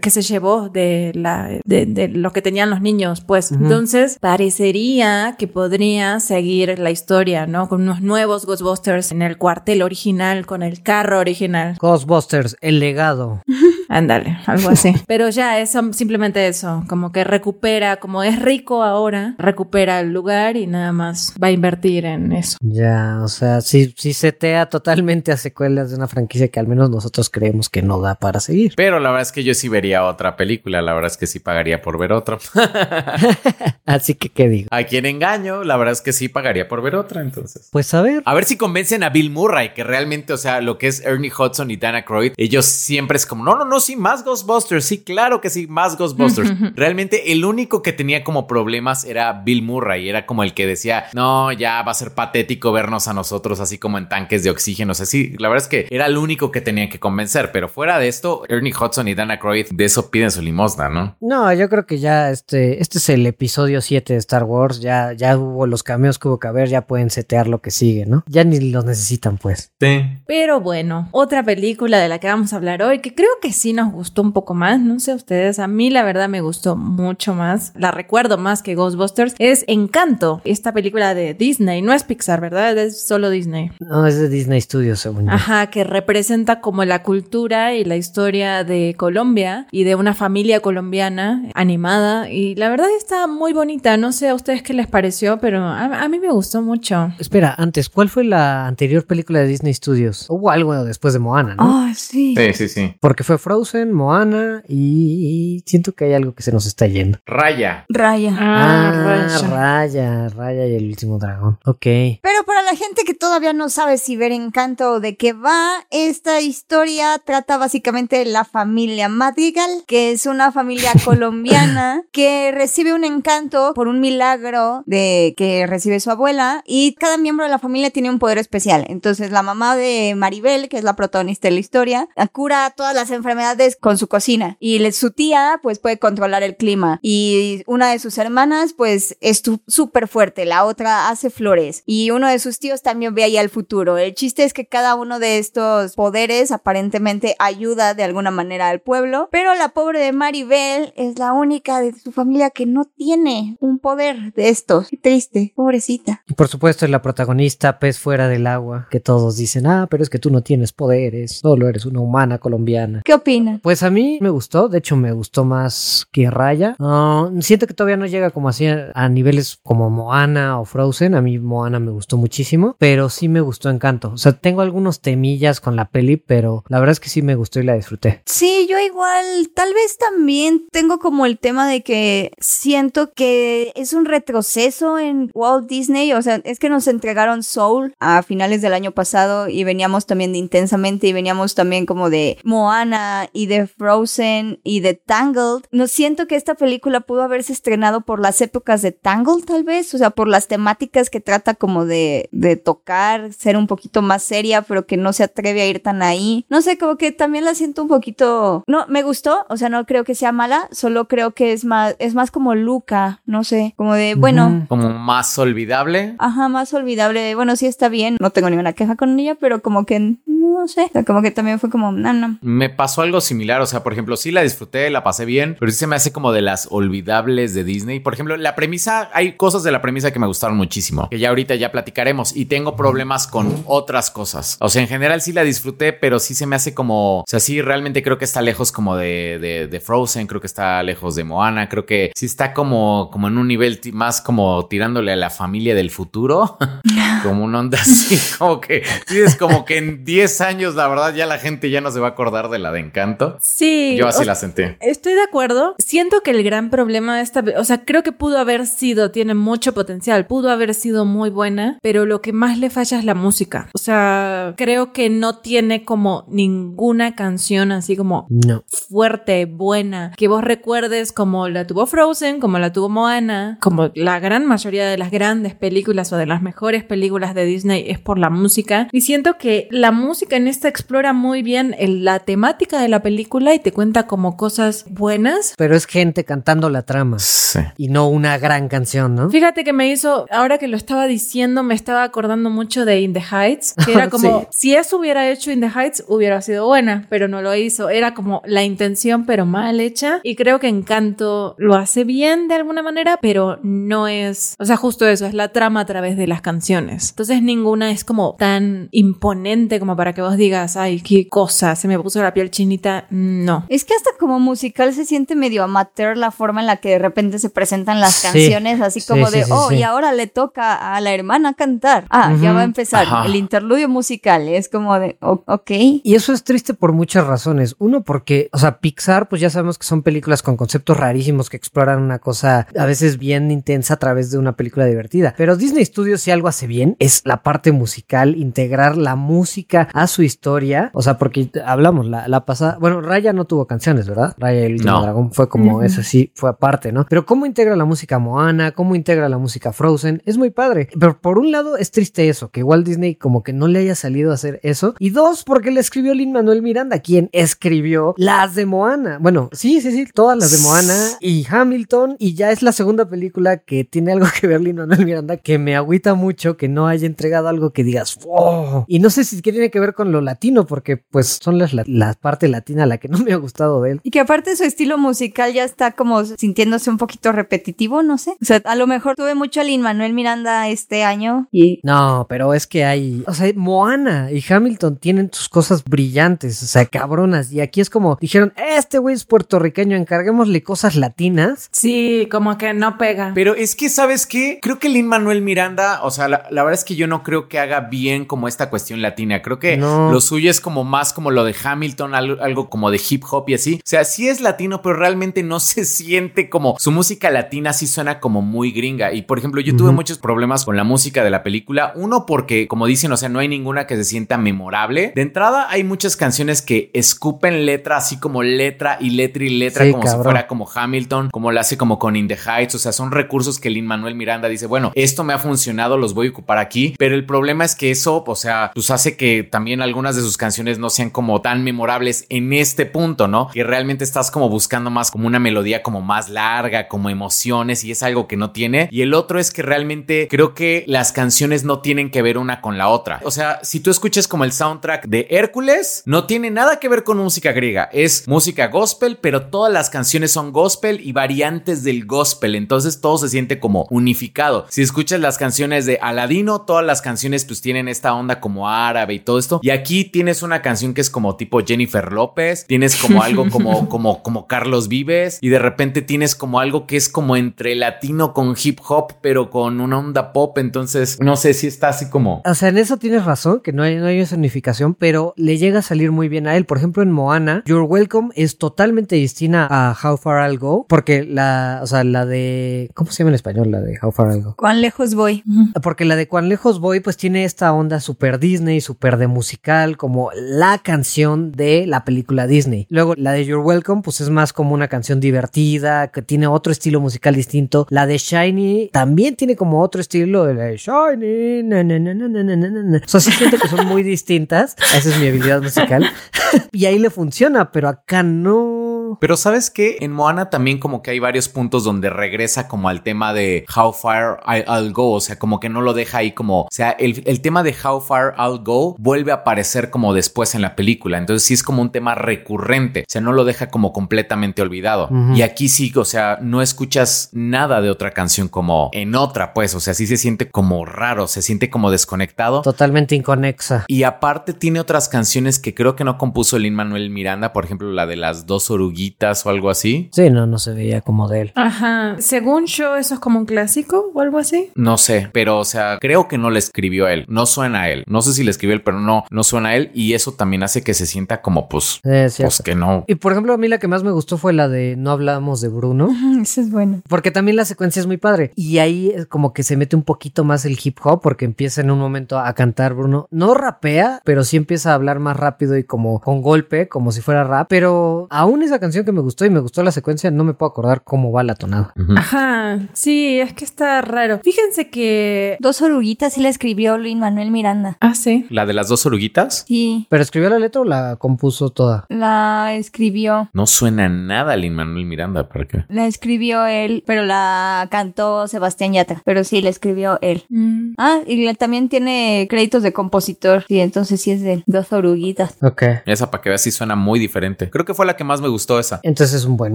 que se llevó de la de, de lo que tenían los niños, pues. Entonces, parecería que podría seguir la historia, ¿no? Con unos nuevos Ghostbusters en el cuartel original con el carro original. Ghostbusters, el legado. Ándale, algo así. Pero ya es simplemente eso, como que recupera, como es rico ahora, recupera el lugar y nada más va a invertir en eso. Ya, o sea, sí, sí setea totalmente a secuelas de una franquicia que al menos nosotros creemos que no da para seguir. Pero la verdad es que yo sí vería otra película. La verdad es que sí pagaría por ver otra. Así que, ¿qué digo? A quien engaño, la verdad es que sí pagaría por ver otra, entonces. Pues a ver. A ver si convencen a Bill Murray, que realmente, o sea, lo que es Ernie Hudson y Dana Croyd, ellos siempre es como, no, no, no, sí, más Ghostbusters, sí, claro que sí, más Ghostbusters. realmente el único que tenía como problemas era Bill Murray, era como el que decía, no, ya va a ser patético vernos a nosotros así como en tanques de oxígeno, o sea, sí, la verdad es que era el único que tenía que convencer, pero fuera de esto, Ernie Hudson y Dana Croyd de eso piden su limosna, ¿no? No, yo creo que ya este, este es el episodio 7 de Star Wars. Ya, ya hubo los cameos que hubo que ver, ya pueden setear lo que sigue, ¿no? Ya ni los necesitan, pues. Sí. Pero bueno, otra película de la que vamos a hablar hoy, que creo que sí nos gustó un poco más, no sé ustedes, a mí la verdad me gustó mucho más, la recuerdo más que Ghostbusters, es Encanto, esta película de Disney, no es Pixar, ¿verdad? Es solo Disney. No, es de Disney Studios, según yo. Ajá, que representa como la cultura y la historia de Colombia y de una familia colombiana animada. Y la verdad está muy bonita. No sé a ustedes qué les pareció, pero a, a mí me gustó mucho. Espera, antes, ¿cuál fue la anterior película de Disney Studios? Hubo algo después de Moana, ¿no? Ah, sí. Sí, sí, sí. Porque fue Frozen, Moana y siento que hay algo que se nos está yendo. Raya. Raya. Ah, Raya. Raya, Raya y el último dragón. Ok. Pero para la gente que todavía no sabe si ver Encanto o de qué va, esta historia trata básicamente de la familia Madrigal, que es una familia colombiana que recibe un encanto por un milagro de que recibe su abuela y cada miembro de la familia tiene un poder especial. Entonces la mamá de Maribel, que es la protagonista de la historia, cura todas las enfermedades con su cocina y le- su tía pues puede controlar el clima y una de sus hermanas pues es súper fuerte, la otra hace flores y uno de sus tíos también ve ahí al futuro. El chiste es que cada uno de estos poderes aparentemente ayuda de alguna manera al pueblo, pero la pobre de Maribel es la única de su familia que no tiene un poder de estos. Qué triste, pobrecita. Y por supuesto es la protagonista, pez fuera del agua, que todos dicen, ah, pero es que tú no tienes poderes, solo eres una humana colombiana. ¿Qué opinan? Pues a mí me gustó, de hecho me gustó más que Raya. Ah, siento que todavía no llega como así a, a niveles como Moana o Frozen. A mí Moana me gustó muchísimo, pero sí me gustó Encanto. O sea, tengo algunos temillas con la peli, pero la verdad es que sí me gustó y la disfruté. Sí, yo igual, tal vez también tengo como el tema de que siento que es un retroceso en Walt Disney, o sea, es que nos entregaron Soul a finales del año pasado y veníamos también de Intensamente y veníamos también como de Moana Moana y de Frozen y de Tangled. No siento que esta película pudo haberse estrenado por las épocas de Tangled, tal vez, o sea, por las temáticas que trata como de, de tocar, ser un poquito más seria, pero que no se atreve a ir tan ahí. No sé, como que también la siento un poquito. No, me gustó, o sea, no creo que sea mala, solo creo que es más, es más como Luca, no sé, como de, bueno. Como más olvidable. Ajá, más olvidable. Bueno, sí está bien, no tengo ninguna queja con ella, pero como que no sé, o sea, como que también fue como, no, no. Me pasó algo similar, o sea, por ejemplo, sí la disfruté, la pasé bien, pero sí se me hace como de las olvidables de Disney. Por ejemplo, la premisa, hay cosas de la premisa que me gustaron muchísimo, que ya ahorita ya platicaremos y tengo problemas con otras cosas. O sea, en general sí la disfruté, pero sí se me hace como, o sea, sí realmente creo que está lejos como de, de, Frozen, creo que está lejos de Moana, creo que sí está como, como en un nivel más como tirándole a la familia del futuro, como una onda así, como que, sí, es como que en 10 años, la verdad, ya la gente ya no se va a acordar de la de Encanto. Sí. Yo así o- la sentí. Estoy de acuerdo. Siento que el gran problema de esta, o sea, creo que pudo haber sido, tiene mucho potencial, pudo haber sido muy buena, pero lo que más le falla es la música. O sea, creo que no tiene como ninguna canción así como No. fuerte, buena, que vos recuerdes como la tuvo Frozen, como la tuvo Moana, como la gran mayoría de las grandes películas o de las mejores películas de Disney es por la música. Y siento que la música en esta explora muy bien el- la temática de la película y te cuenta como cosas buenas. Pero es gente cantando la trama Sí. y no una gran canción, ¿no? Fíjate que me hizo, ahora que lo estaba diciendo, me estaba acordando mucho de In the Heights, que era como, Sí. si eso hubiera hecho In the Heights, hubiera sido buena, pero no lo hizo. Era como la intención, pero mal hecha. Y creo que Encanto lo hace bien de alguna manera, pero no es, o sea, justo eso, es la trama a través de las canciones. Entonces ninguna es como tan imponente como para que vos digas, ay, qué cosa, se me puso la piel chinita. No. Es que hasta como musical se siente medio amateur la forma en la que de repente se presentan las Sí. canciones, así Sí, como sí, de, sí, oh, sí. y ahora le toca a la hermana cantar. Ah, ya va a empezar Ajá. el interludio musical. Es como de, o- ok. Y eso es triste por muchas razones. Uno, porque, o sea, Pixar, pues ya sabemos que son películas con conceptos rarísimos que exploran una cosa a veces bien intensa a través de una película divertida. Pero Disney Studios, si algo hace bien, es la parte musical, integrar la música a su historia. O sea, porque hablamos, la, la pasada, bueno, Raya no tuvo canciones, ¿verdad? Raya y el último No. dragón fue como, Ujú. eso sí, fue aparte, ¿no? Pero cómo integra la música Moana, cómo integra la música Frozen, es muy padre. Pero por un lado es triste eso, que igual Disney como que no le haya salido a hacer eso. Y dos, porque le escribió Lin Manuel Miranda, quien escribió las de Moana. Bueno, sí, sí, sí, todas las de Moana y Hamilton. Y ya es la segunda película que tiene algo que ver Lin Manuel Miranda, que me agüita mucho que no haya entregado algo que digas, wow. Y no sé si tiene que ver con lo latino, porque pues son las, la, la parte latina la que no me ha gustado de él. Y que aparte su estilo musical ya está como sintiéndose un poquito repetitivo, no sé. O sea, a lo mejor tuve mucho a Lin Manuel Miranda este año y No, pero es que hay, o sea, Moana y Hamilton tienen sus cosas brillantes, o sea, cabronas. Y aquí es como dijeron, este güey es puertorriqueño, encarguémosle cosas latinas. Sí, como que no pega. Pero es que, ¿sabes qué? Creo que Lin Manuel Miranda, o sea, la, la verdad es que yo no creo que haga bien como esta cuestión latina. Creo que No. lo suyo es como más como lo de Hamilton, algo, algo como de hip hop y así. O sea, sí es latino, pero realmente no se siente como su música latina, sí suena como muy gringa. Y por ejemplo, yo tuve muchos problemas con la música de la película. Uno, porque, como dicen, o sea, no hay ninguna que se sienta memorable. De entrada, hay muchas canciones que escupen letra, así como letra y letra y letra, Sí, como si fuera como Hamilton, como lo hace como con In the Heights, o sea, son recursos que Lin Manuel Miranda dice, bueno, esto me ha funcionado, los voy a ocupar aquí, pero el problema es que eso, o sea, pues hace que también algunas de sus canciones no sean como tan memorables en este punto, ¿no? Que realmente estás como buscando más como una melodía como más larga, como emociones y es algo que no tiene. Y el otro es que realmente creo que las canciones no tienen que ver una con la otra. O sea, si tú escuchas como el soundtrack de Hércules, no tiene nada que ver con música griega, es música gospel, pero todas las canciones son gospel y variantes del gospel, entonces todo se siente como unificado. Si escuchas las canciones de Aladino, todas las canciones pues tienen esta onda como árabe y todo esto. Y aquí tienes una canción que es como tipo Jennifer López, tienes como algo como como como Carlos Vives y de repente tienes como algo que es como entre latino con hip hop, pero con una onda pop, entonces no sé si está así como O sea, en eso tienes razón, que no hay, no hay esa unificación, pero le llega a salir muy bien a él. Por ejemplo, en Moana, Your Welcome es totalmente distinta a How Far I'll Go, porque la, o sea, la de, ¿cómo se llama en español la de How Far I'll Go? ¿cuán lejos voy? Porque la de Cuán lejos voy, pues tiene esta onda super Disney, super de musical, como la canción de la película película Disney. Luego la de You're Welcome pues es más como una canción divertida que tiene otro estilo musical distinto. La de Shiny también tiene como otro estilo de la de Shiny. Na, na, na, o sea, sí siento que son muy distintas. Esa es mi habilidad musical. y ahí le funciona, pero acá no pero sabes que en Moana también como que hay varios puntos donde regresa como al tema de How Far I- I'll Go, o sea, como que no lo deja ahí como, o sea, el, el tema de How Far I'll Go vuelve a aparecer como después en la película, entonces sí es como un tema recurrente, o sea, no lo deja como completamente olvidado. Y aquí sí, o sea, no escuchas nada de otra canción como en otra, pues, o sea, sí se siente como raro, se siente como desconectado. Totalmente inconexa. Y aparte tiene otras canciones que creo que no compuso Lin Manuel Miranda, por ejemplo, la de las dos oruguitas o algo así. Sí, no, no se veía como de él. Ajá. Según yo, eso es como un clásico o algo así. No sé, pero o sea, creo que no le escribió a él, no suena a él. No sé si le escribió él, pero no, no suena a él y eso también hace que se sienta como pues, pues que no. Y por ejemplo, a mí la que más me gustó fue la de No hablamos de Bruno. Eso es bueno. Porque también la secuencia es muy padre. Y ahí es como que se mete un poquito más el hip hop porque empieza en un momento a cantar Bruno. No rapea, pero sí empieza a hablar más rápido y como con golpe, como si fuera rap. Pero aún esa canción que me gustó y me gustó la secuencia, no me puedo acordar cómo va la tonada. Ajá. Sí, es que está raro. Fíjense que. Dos oruguitas sí la escribió Luis Manuel Miranda. Ah, sí. La de las dos oruguitas Sí, ¿Pero escribió la letra o la compuso toda? la escribió. no suena nada a Lin Manuel Miranda, ¿para qué? La escribió él, pero la cantó Sebastián Yatra. Pero sí, la escribió él. Mm. Ah, y la- también tiene créditos de compositor. Sí, entonces sí es de dos oruguitas. Ok. Esa para que veas sí suena muy diferente. Creo que fue la que más me gustó esa. Entonces es un buen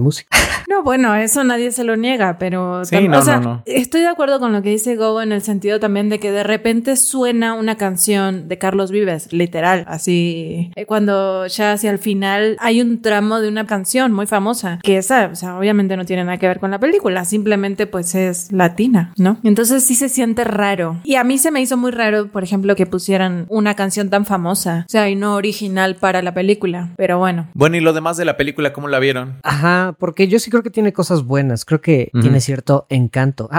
músico. No, bueno, eso nadie se lo niega, pero Sí, tam- no, o sea, no, no. estoy de acuerdo con lo que dice Go en el sentido también de que de repente suena una canción de Carlos Vives, literal, así eh, cuando ya hacia el final hay un tramo de una canción muy famosa que esa, o sea, obviamente no tiene nada que ver con la película, simplemente pues es latina, ¿no? Entonces sí se siente raro. Y a mí se me hizo muy raro, por ejemplo, que pusieran una canción tan famosa, o sea, y no original para la película, pero bueno. Bueno, y lo demás de la película, ¿cómo la vieron? Ajá, porque yo sí creo que tiene cosas buenas. Creo que tiene cierto encanto.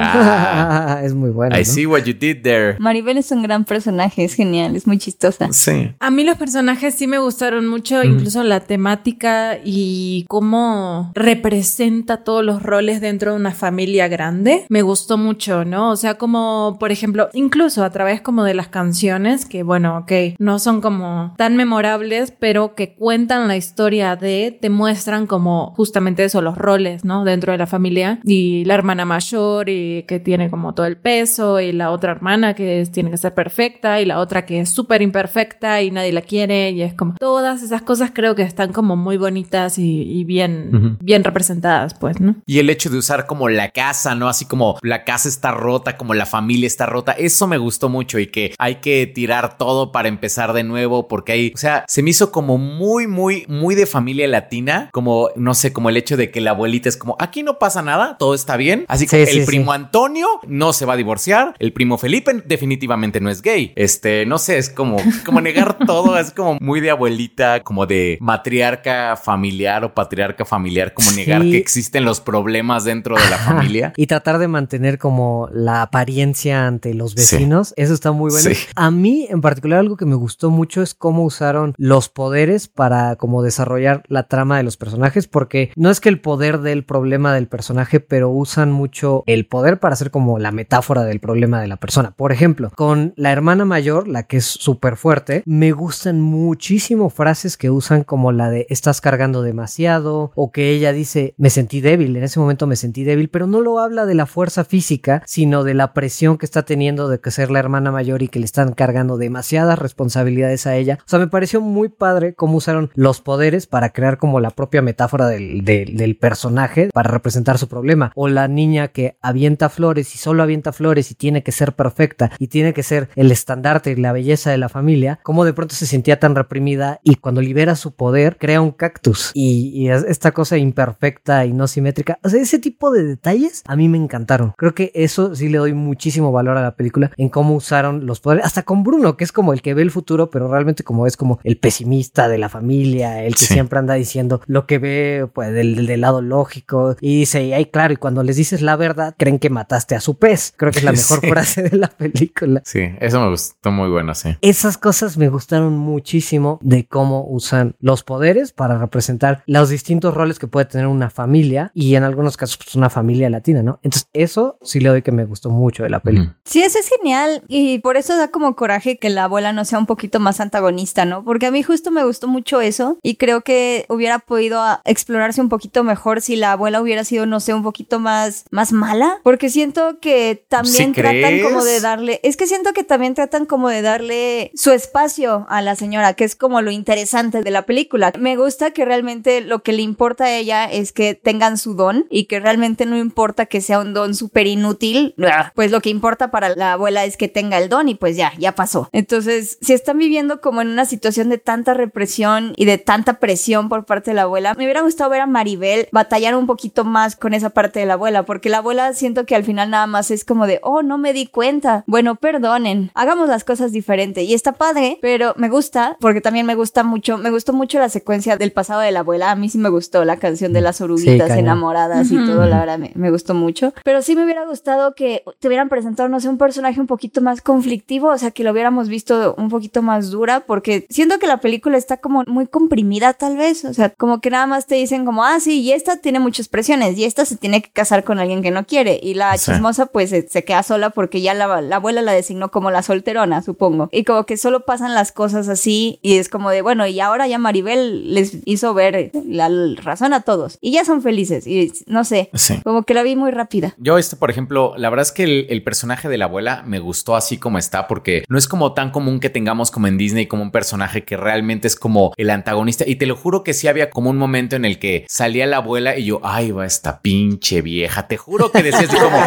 Ah, es muy bueno. I ¿no? see what you did there. Maribel es un gran personaje, es genial, es muy chistosa. Sí. A mí los personajes sí me gustaron mucho, incluso la temática y cómo representa todos los roles dentro de una familia grande. Me gustó mucho, ¿no? O sea, como, por ejemplo, incluso a través como de las canciones, que bueno, ok, no son como tan memorables, pero que cuentan la historia de, te muestran como justamente eso, los roles, ¿no? Dentro de la familia y la hermana mayor y que tiene como todo el peso y la otra hermana que es- tiene que ser perfecta y la otra que es súper imperfecta y nadie la quiere y es como todas esas cosas creo que están como muy bonitas y, y bien, Ujú. bien representadas, pues, ¿no? Y el hecho de usar como la casa, ¿no? Así como la casa está rota, como la familia está rota, eso me gustó mucho y que hay que tirar todo para empezar de nuevo porque hay, o sea, se me hizo como muy, muy, muy de familia latina, como, no sé, como el hecho de que la abuelita es como, aquí no pasa nada, todo está bien, así que Sí, el sí, primo sí. Antonio no se va a divorciar, el primo Felipe definitivamente no es gay, este, no sé, es como, como negar todo, es como muy de abuelita, como de matriarca familiar o patriarca familiar, como negar que existen los problemas dentro de la familia. Y tratar de mantener como la apariencia ante los vecinos. Eso está muy bueno. A mí, en particular, algo que me gustó mucho es cómo usaron los poderes para como desarrollar la trama de los personajes, porque no es que el poder dé el problema del personaje, pero usan mucho el poder para hacer como la metáfora del problema de la persona. Por ejemplo, con la hermana mayor, la que es súper fuerte, me gustan muchísimo frases que usan como la de estás cargando demasiado o que ella dice me sentí débil, en ese momento me sentí débil, pero no lo habla de la fuerza física, sino de la presión que está teniendo de que ser la hermana mayor y que le están cargando demasiadas responsabilidades a ella. O sea, me pareció muy padre cómo usaron los poderes para crear como la propia metáfora del, del- del personaje para representar su problema. O la niña que avienta flores y solo avienta flores y tiene que ser perfecta y tiene que ser el estandarte y la belleza de la familia, como de pronto se sentía tan reprimida y cuando libera su poder crea un cactus y, y es esta cosa imperfecta y no simétrica. O sea, ese tipo de detalles a mí me encantaron. Creo que eso sí le doy muchísimo valor a la película en cómo usaron los poderes, hasta con Bruno, que es como el que ve el futuro, pero realmente como es como el pesimista de la familia, el que Sí. siempre anda diciendo lo que ve pues, del, del lado lógico y dice, y ahí claro, y cuando les dices la verdad, creen que mataste a su pez. Creo que es la mejor Sí. frase de la película. Sí, eso me gustó muy bueno, sí. Esas cosas me gustaron muchísimo de cómo usan los poderes para representar los distintos roles que puede tener una familia y en algunos casos pues, una familia latina, ¿no? Entonces eso sí le doy que me gustó mucho de la película. Sí, eso es genial y por eso da como coraje que la abuela no sea un poquito más antagonista, ¿no? Porque a mí justo me gustó mucho eso y creo que hubiera podido ah, explorarse un poquito mejor si la abuela hubiera sido, no sé, un poquito más, más mala, porque siento que también ¿Sí tratan crees? como de darle, es que siento que también tratan como de darle su espacio a la señora, que es como lo interesante de la película. Me gusta que realmente lo que le importa a ella es que tengan su don y que realmente no importa que sea un don súper inútil, pues lo que importa para la abuela es que tenga el don y pues ya, ya pasó. Entonces, si están viviendo como en una situación de tanta represión y de tanta presión por parte de la abuela, me hubiera gustado ver a Maribel batallar un poquito más con esa parte de la abuela, porque la abuela siento que al final nada más es como de, oh, no me di cuenta. Bueno, perdonen, hagamos las cosas diferente. Y está padre, pero me gusta, porque también me gusta mucho, me gustó mucho la secuencia del pasado de la abuela. A mí sí me gustó la canción de las oruguitas enamoradas y Ujú. todo, la verdad me, me gustó mucho. Pero sí me hubiera gustado que te hubieran presentado, no sé, un personaje un poquito más conflictivo, o sea, que lo hubiéramos visto un poquito más dura, porque siento que la película está como muy comprimida tal vez, o sea, como que nada más te dicen como, ah, sí, y esta tiene muchas presiones, y esta se tiene que casar con alguien que no quiere, y la Sí. chismosa pues se, se queda sola porque ya la, la abuela la designó como la solterona, supongo, y como que solo pasan las cosas así, y es como de, bueno, y ahora ya Maribel les hizo ver la razón a todos, y ya son felices, y no sé, Sí. como que la vi muy rápida. Yo, este, por ejemplo, la verdad es que el, el personaje de la abuela me gustó así como está, porque no es como tan común que tengamos como en Disney como un personaje que realmente es como el antagonista. Y te lo juro que sí había como un momento en el que salía la abuela y yo, ay, va esta pinche vieja. Te juro que decías como,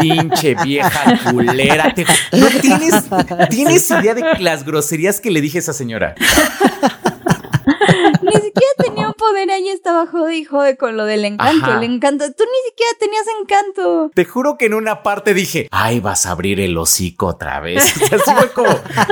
pinche vieja culera. No tienes, tienes idea de las groserías que le dije a esa señora. Siquiera tenía un poder ahí, estaba jode y jode con lo del encanto. Ajá. El encanto, tú ni siquiera tenías encanto. Te juro que en una parte dije, ay, vas a abrir el hocico otra vez. O sea, así fue como,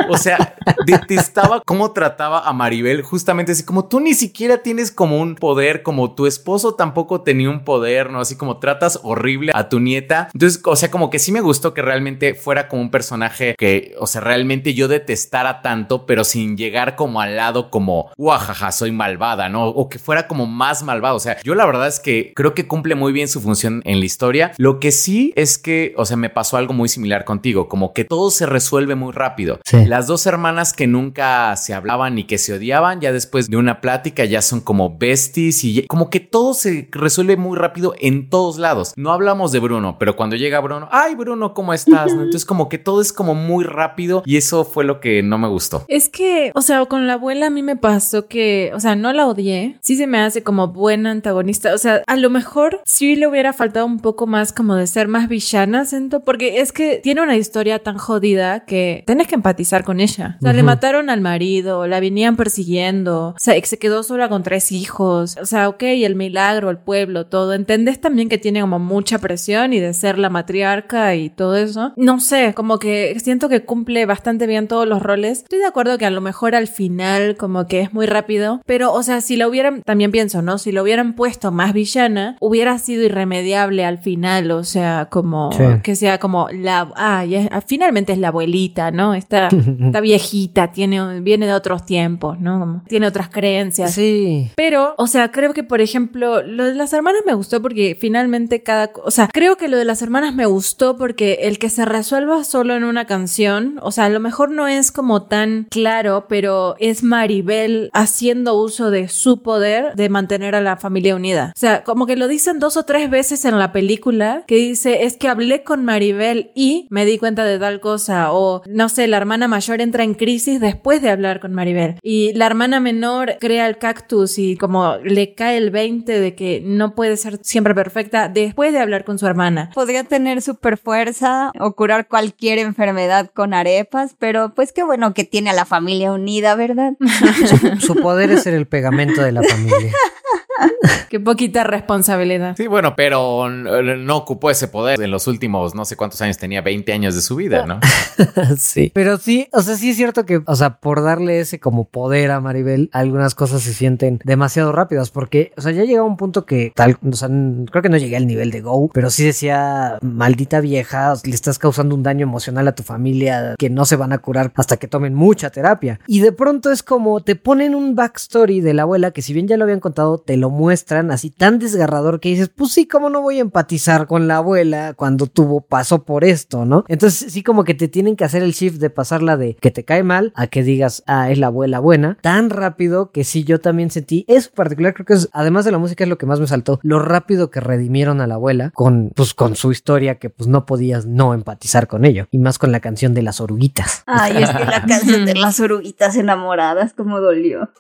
o sea, detestaba cómo trataba a Maribel, justamente así como tú ni siquiera tienes como un poder, como tu esposo tampoco tenía un poder, ¿no? Así como tratas horrible a tu nieta. Entonces, o sea, como que sí me gustó que realmente fuera como un personaje que, o sea, realmente yo detestara tanto, pero sin llegar como al lado como, guajaja, soy malvada, ¿no? O que fuera como más malvado. O sea, yo la verdad es que creo que cumple muy bien su función en la historia. Lo que sí es que, o sea, me pasó algo muy similar contigo, como que todo se resuelve muy rápido. Sí. Las dos hermanas que nunca se hablaban ni que se odiaban, ya después de una plática ya son como besties y como que todo se resuelve muy rápido en todos lados. No hablamos de Bruno, pero cuando llega Bruno, ay Bruno, ¿cómo estás? ¿No? Entonces como que todo es como muy rápido y eso fue lo que no me gustó. Es que, o sea, con la abuela a mí me pasó que, o sea, no la odié. Sí se me hace como buena antagonista. O sea, a lo mejor sí le hubiera faltado un poco más como de ser más villana, siento, porque es que tiene una historia tan jodida que tienes que empatizar con ella. O sea, le mataron al marido, la venían persiguiendo, o sea, se quedó sola con tres hijos. O sea, ok, el milagro, el pueblo, todo. Entendés también que tiene como mucha presión y de ser la matriarca y todo eso. No sé, como que siento que cumple bastante bien todos los roles. Estoy de acuerdo que a lo mejor al final como que es muy rápido, pero o sea, si la hubieran, también pienso, ¿no? Si lo hubieran puesto más villana, hubiera sido irremediable al final, o sea, como Sí. que sea como la, ah, ya finalmente es la abuelita, ¿no? Está, está viejita, tiene, viene de otros tiempos, ¿no? Como tiene otras creencias. Sí. Pero, o sea, creo que, por ejemplo, lo de las hermanas me gustó porque finalmente cada... O sea, creo que lo de las hermanas me gustó porque el que se resuelva solo en una canción, o sea, a lo mejor no es como tan claro, pero es Maribel haciendo uso de su poder de mantener a la familia unida. O sea, como que lo dicen dos o tres veces en la película, que dice, es que hablé con Maribel y me di cuenta de tal cosa, o no sé, la hermana mayor entra en crisis después de hablar con Maribel, y la hermana menor crea el cactus y como le cae el 20 de que no puede ser siempre perfecta después de hablar con su hermana. Podría tener super fuerza o curar cualquier enfermedad con arepas, pero pues qué bueno que tiene a la familia unida, ¿verdad? Su, su poder es ser el pegamento de la familia. Qué poquita responsabilidad. Sí, bueno, pero no ocupó ese poder en los últimos no sé cuántos años tenía, 20 años de su vida, ¿no? sí. Pero sí, o sea, sí es cierto que, o sea, por darle ese como poder a Maribel, algunas cosas se sienten demasiado rápidas porque, o sea, ya llegaba un punto que tal, o sea, creo que no llegué al nivel de Go, pero sí decía, maldita vieja, le estás causando un daño emocional a tu familia que no se van a curar hasta que tomen mucha terapia. Y de pronto es como te ponen un backstory de la abuela que si bien ya lo habían contado, te lo muestran así tan desgarrador que dices, pues sí, ¿cómo no voy a empatizar con la abuela cuando tuvo, pasó por esto, ¿no? Entonces sí como que te tienen que hacer el shift de pasarla de que te cae mal a que digas, ah, es la abuela buena, tan rápido que sí yo también sentí, eso particular creo que es, además de la música es lo que más me saltó, lo rápido que redimieron a la abuela con, pues con su historia que pues no podías no empatizar con ello, y más con la canción de las oruguitas. Ay, es que la canción de las oruguitas enamoradas como dolió.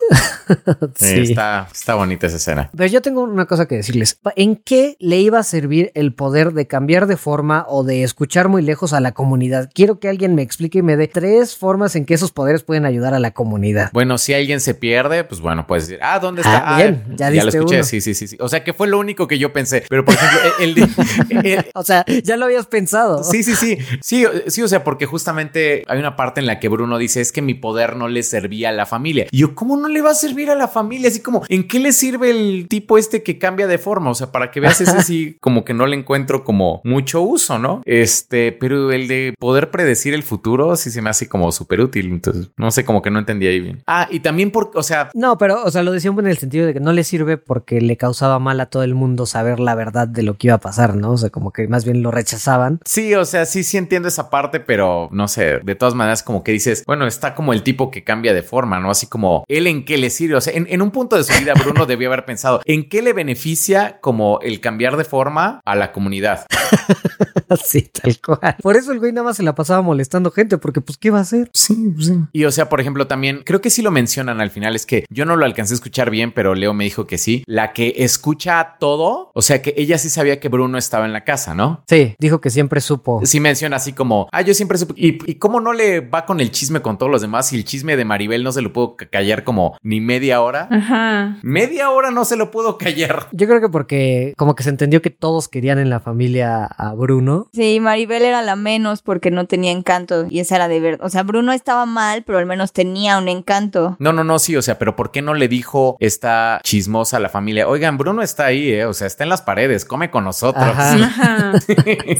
sí, está, está bonita esa escena. Pero yo tengo una cosa que decirles, ¿en qué le iba a servir el poder de cambiar de forma o de escuchar muy lejos a la comunidad? Quiero que alguien me explique y me dé tres formas en que esos poderes pueden ayudar a la comunidad. Bueno, si alguien se pierde, pues bueno, puedes decir, ah, ¿dónde está? Ah, bien, ya, ya lo escuché, sí, sí, sí, O sea, que fue lo único que yo pensé. Pero, por ejemplo, el, o sea, ya lo habías pensado. Sí, sí, sí. Sí, sí, o sea, porque justamente hay una parte en la que Bruno dice, es que mi poder no le servía a la familia. Y yo, ¿cómo no le va a servir a la familia? Así como, ¿en qué le sirve el tipo este que cambia de forma? O sea, para que veas ese sí, como que no le encuentro como mucho uso, ¿no? Este, pero el de poder predecir el futuro sí se me hace como súper útil. Entonces, no sé, como que no entendí ahí bien. Ah, y también porque, o sea... No, pero, o sea, lo decía en el sentido de que no le sirve porque le causaba mal a todo el mundo saber la verdad de lo que iba a pasar, ¿no? O sea, como que más bien lo rechazaban. Sí, o sea, sí, sí entiendo esa parte, pero no sé, de todas maneras como que dices, bueno, está como el tipo que cambia de forma, ¿no? Así como, ¿él en qué le sirve? O sea, en, un punto de su vida, Bruno debió haber pensado, ¿en qué le beneficia como el cambiar de forma a la comunidad? sí, tal cual. Por eso el güey nada más se la pasaba molestando gente, porque pues, ¿qué va a hacer? Sí, sí. Y o sea, por ejemplo, también, creo que sí lo mencionan al final, es que yo no lo alcancé a escuchar bien, pero Leo me dijo que sí. La que escucha todo, o sea, que ella sí sabía que Bruno estaba en la casa, ¿no? Sí, dijo que siempre supo. Sí menciona así como, ah, yo siempre supe. ¿Y, y cómo no le va con el chisme con todos los demás? Y el chisme de Maribel no se lo pudo callar como ni media hora. Ajá. Media hora no se lo pudo callar. Yo creo que porque como que se entendió que todos querían en la familia a Bruno. Sí, Maribel era la menos porque no tenía encanto y esa era de verdad. O sea, Bruno estaba mal, pero al menos tenía un encanto. No, no, no, sí, o sea, pero ¿por qué no le dijo esta chismosa a la familia? Oigan, Bruno está ahí, ¿eh? O sea, está en las paredes, come con nosotros. Ajá.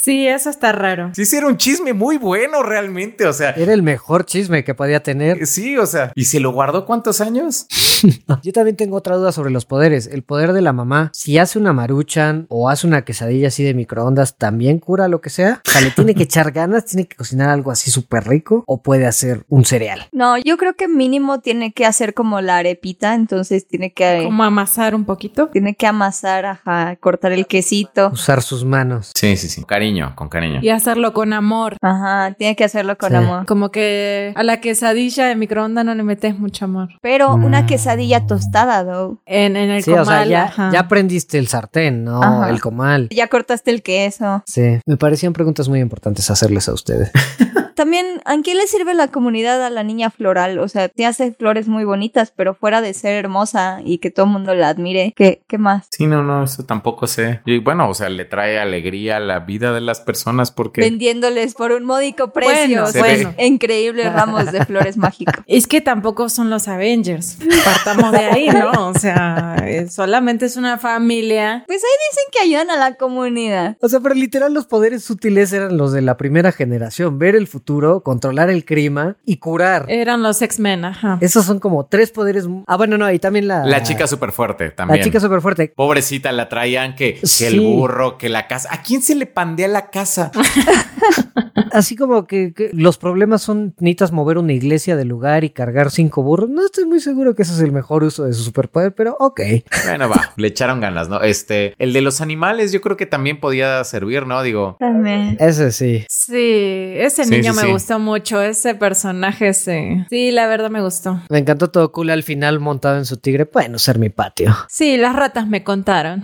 sí, eso está raro. Sí, sí, era un chisme muy bueno realmente, o sea. Era el mejor chisme que podía tener. Sí, o sea, ¿y se lo guardó cuántos años? Yo también tengo otra duda sobre los poderes. El poder de la mamá, si hace una maruchan o hace una quesadilla así de microondas, ¿también cura lo que sea? O sea, le tiene que echar ganas, tiene que cocinar algo así súper rico o puede hacer un cereal. No, yo creo que mínimo tiene que hacer como la arepita, entonces tiene que... Como amasar un poquito. Tiene que amasar, ajá, cortar el quesito. Usar sus manos. Sí, sí, sí. Cariño, con cariño. Y hacerlo con amor. Ajá, tiene que hacerlo con amor. Como que a la quesadilla de microondas no le metes mucho amor. Pero una quesadilla tostada, though. En, en el comal. O sea, ya, ya, aprendiste el sartén, ¿no? El comal. Ya cortaste el queso. Sí. Me parecían preguntas muy importantes hacerles a ustedes. También, ¿a qué le sirve la comunidad a la niña floral? O sea, te hace flores muy bonitas, pero fuera de ser hermosa y que todo el mundo la admire, ¿qué, qué más? Sí, no, no, eso tampoco sé. Y bueno, o sea, le trae alegría a la vida de las personas porque... Vendiéndoles por un módico precio. Bueno, increíbles ramos de flores mágicos. Es que tampoco son los Avengers. Partamos de ahí, ¿no? O sea, solamente es una familia. Pues ahí dicen que ayudan a la comunidad. O sea, pero literal los poderes útiles eran los de la primera generación. Ver el futuro controlar el clima y curar. Eran los X-Men, ajá. Esos son como tres poderes. Ah, bueno, no, y también la. La chica súper fuerte también. La chica súper fuerte. Pobrecita, la traían que, el burro, que la casa. ¿A quién se le pandea la casa? Así como que, los problemas son necesitas mover una iglesia de lugar y cargar cinco burros. No estoy muy seguro que ese es el mejor uso de su superpoder, pero ok. Bueno, va, le echaron ganas, ¿no? Este, el de los animales, yo creo que también podía servir, ¿no? Digo. También. Ese sí. Sí, ese niño me gustó mucho, ese personaje sí. Sí, la verdad me gustó. Me encantó todo cool al final montado en su tigre. Bueno, ser mi patio. Sí, las ratas me contaron.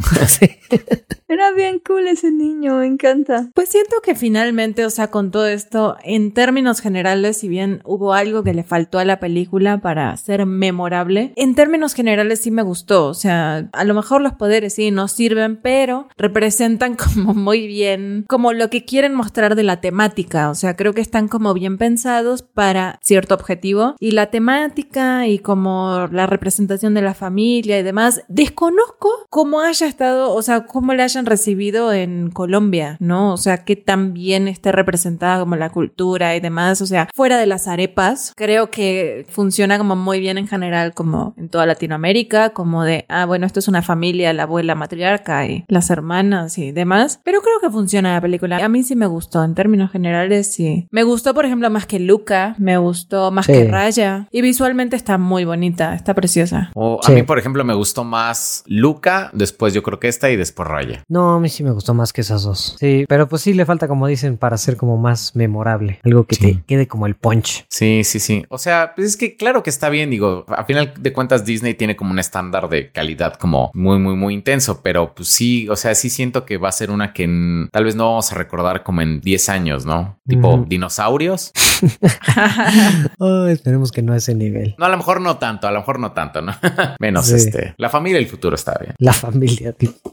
Era bien cool ese niño, me encanta. Pues siento que finalmente, o sea, con todo todo esto, en términos generales, si bien hubo algo que le faltó a la película para ser memorable, en términos generales sí me gustó. O sea, a lo mejor los poderes sí no sirven, pero representan como muy bien, como lo que quieren mostrar de la temática. O sea, creo que están como bien pensados para cierto objetivo. Y la temática y como la representación de la familia y demás, desconozco cómo haya estado, o sea, cómo le hayan recibido en Colombia, ¿no? O sea, que también esté representada como la cultura y demás. O sea, fuera de las arepas, creo que funciona como muy bien en general, como en toda Latinoamérica, como de, ah, bueno, esto es una familia, la abuela matriarca y las hermanas y demás. Pero creo que funciona la película. A mí sí me gustó, en términos generales, sí. Me gustó, por ejemplo, más que Luca, me gustó más Sí. que Raya. Y visualmente está muy bonita, está preciosa. O a Sí. mí, por ejemplo, me gustó más Luca, después yo creo que esta y después Raya. No, a mí sí me gustó más que esas dos. Sí, pero pues sí le falta, como dicen, para ser como más memorable. Algo que Sí. te quede como el punch. Sí, sí, sí. O sea, pues es que claro que está bien, digo, a final de cuentas Disney tiene como un estándar de calidad como muy, muy, muy intenso, pero pues sí, o sea, sí siento que va a ser una que en- tal vez no vamos a recordar como en 10 años, ¿no? Tipo dinosaurios. Oh, esperemos que no a ese nivel. No, a lo mejor no tanto, a lo mejor no tanto, ¿no? Menos Sí. este. La familia y el futuro está bien. La familia, tipo.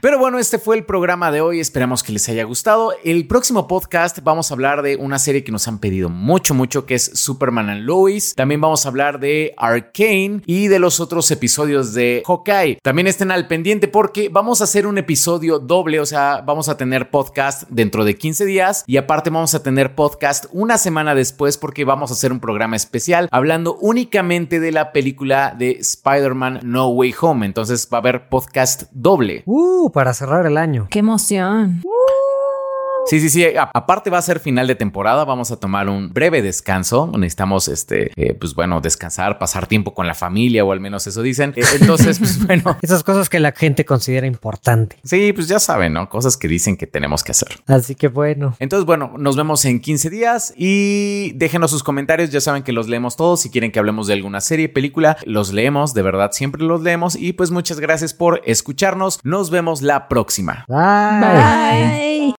Pero bueno, este fue el programa de hoy. Esperamos que les haya gustado. El próximo podcast vamos a hablar de una serie que nos han pedido mucho, mucho, que es Superman and Lois. También vamos a hablar de Arcane y de los otros episodios de Hawkeye. También estén al pendiente porque vamos a hacer un episodio doble, o sea, vamos a tener podcast dentro de 15 días y aparte vamos a tener podcast una semana después porque vamos a hacer un programa especial hablando únicamente de la película de Spider-Man No Way Home. Entonces va a haber podcast doble. Uh, para cerrar el año. ¡Qué emoción! Sí, sí, sí. A- aparte va a ser final de temporada. Vamos a tomar un breve descanso. Necesitamos, este, eh, pues bueno, descansar, pasar tiempo con la familia o al menos eso dicen. Eh, entonces, pues bueno. Esas cosas que la gente considera importante. Sí, pues ya saben, ¿no? Cosas que dicen que tenemos que hacer. Así que bueno. Entonces, bueno, nos vemos en 15 días y déjenos sus comentarios. Ya saben que los leemos todos. Si quieren que hablemos de alguna serie, película, los leemos. De verdad, siempre los leemos. Y pues muchas gracias por escucharnos. Nos vemos la próxima. Bye. Bye.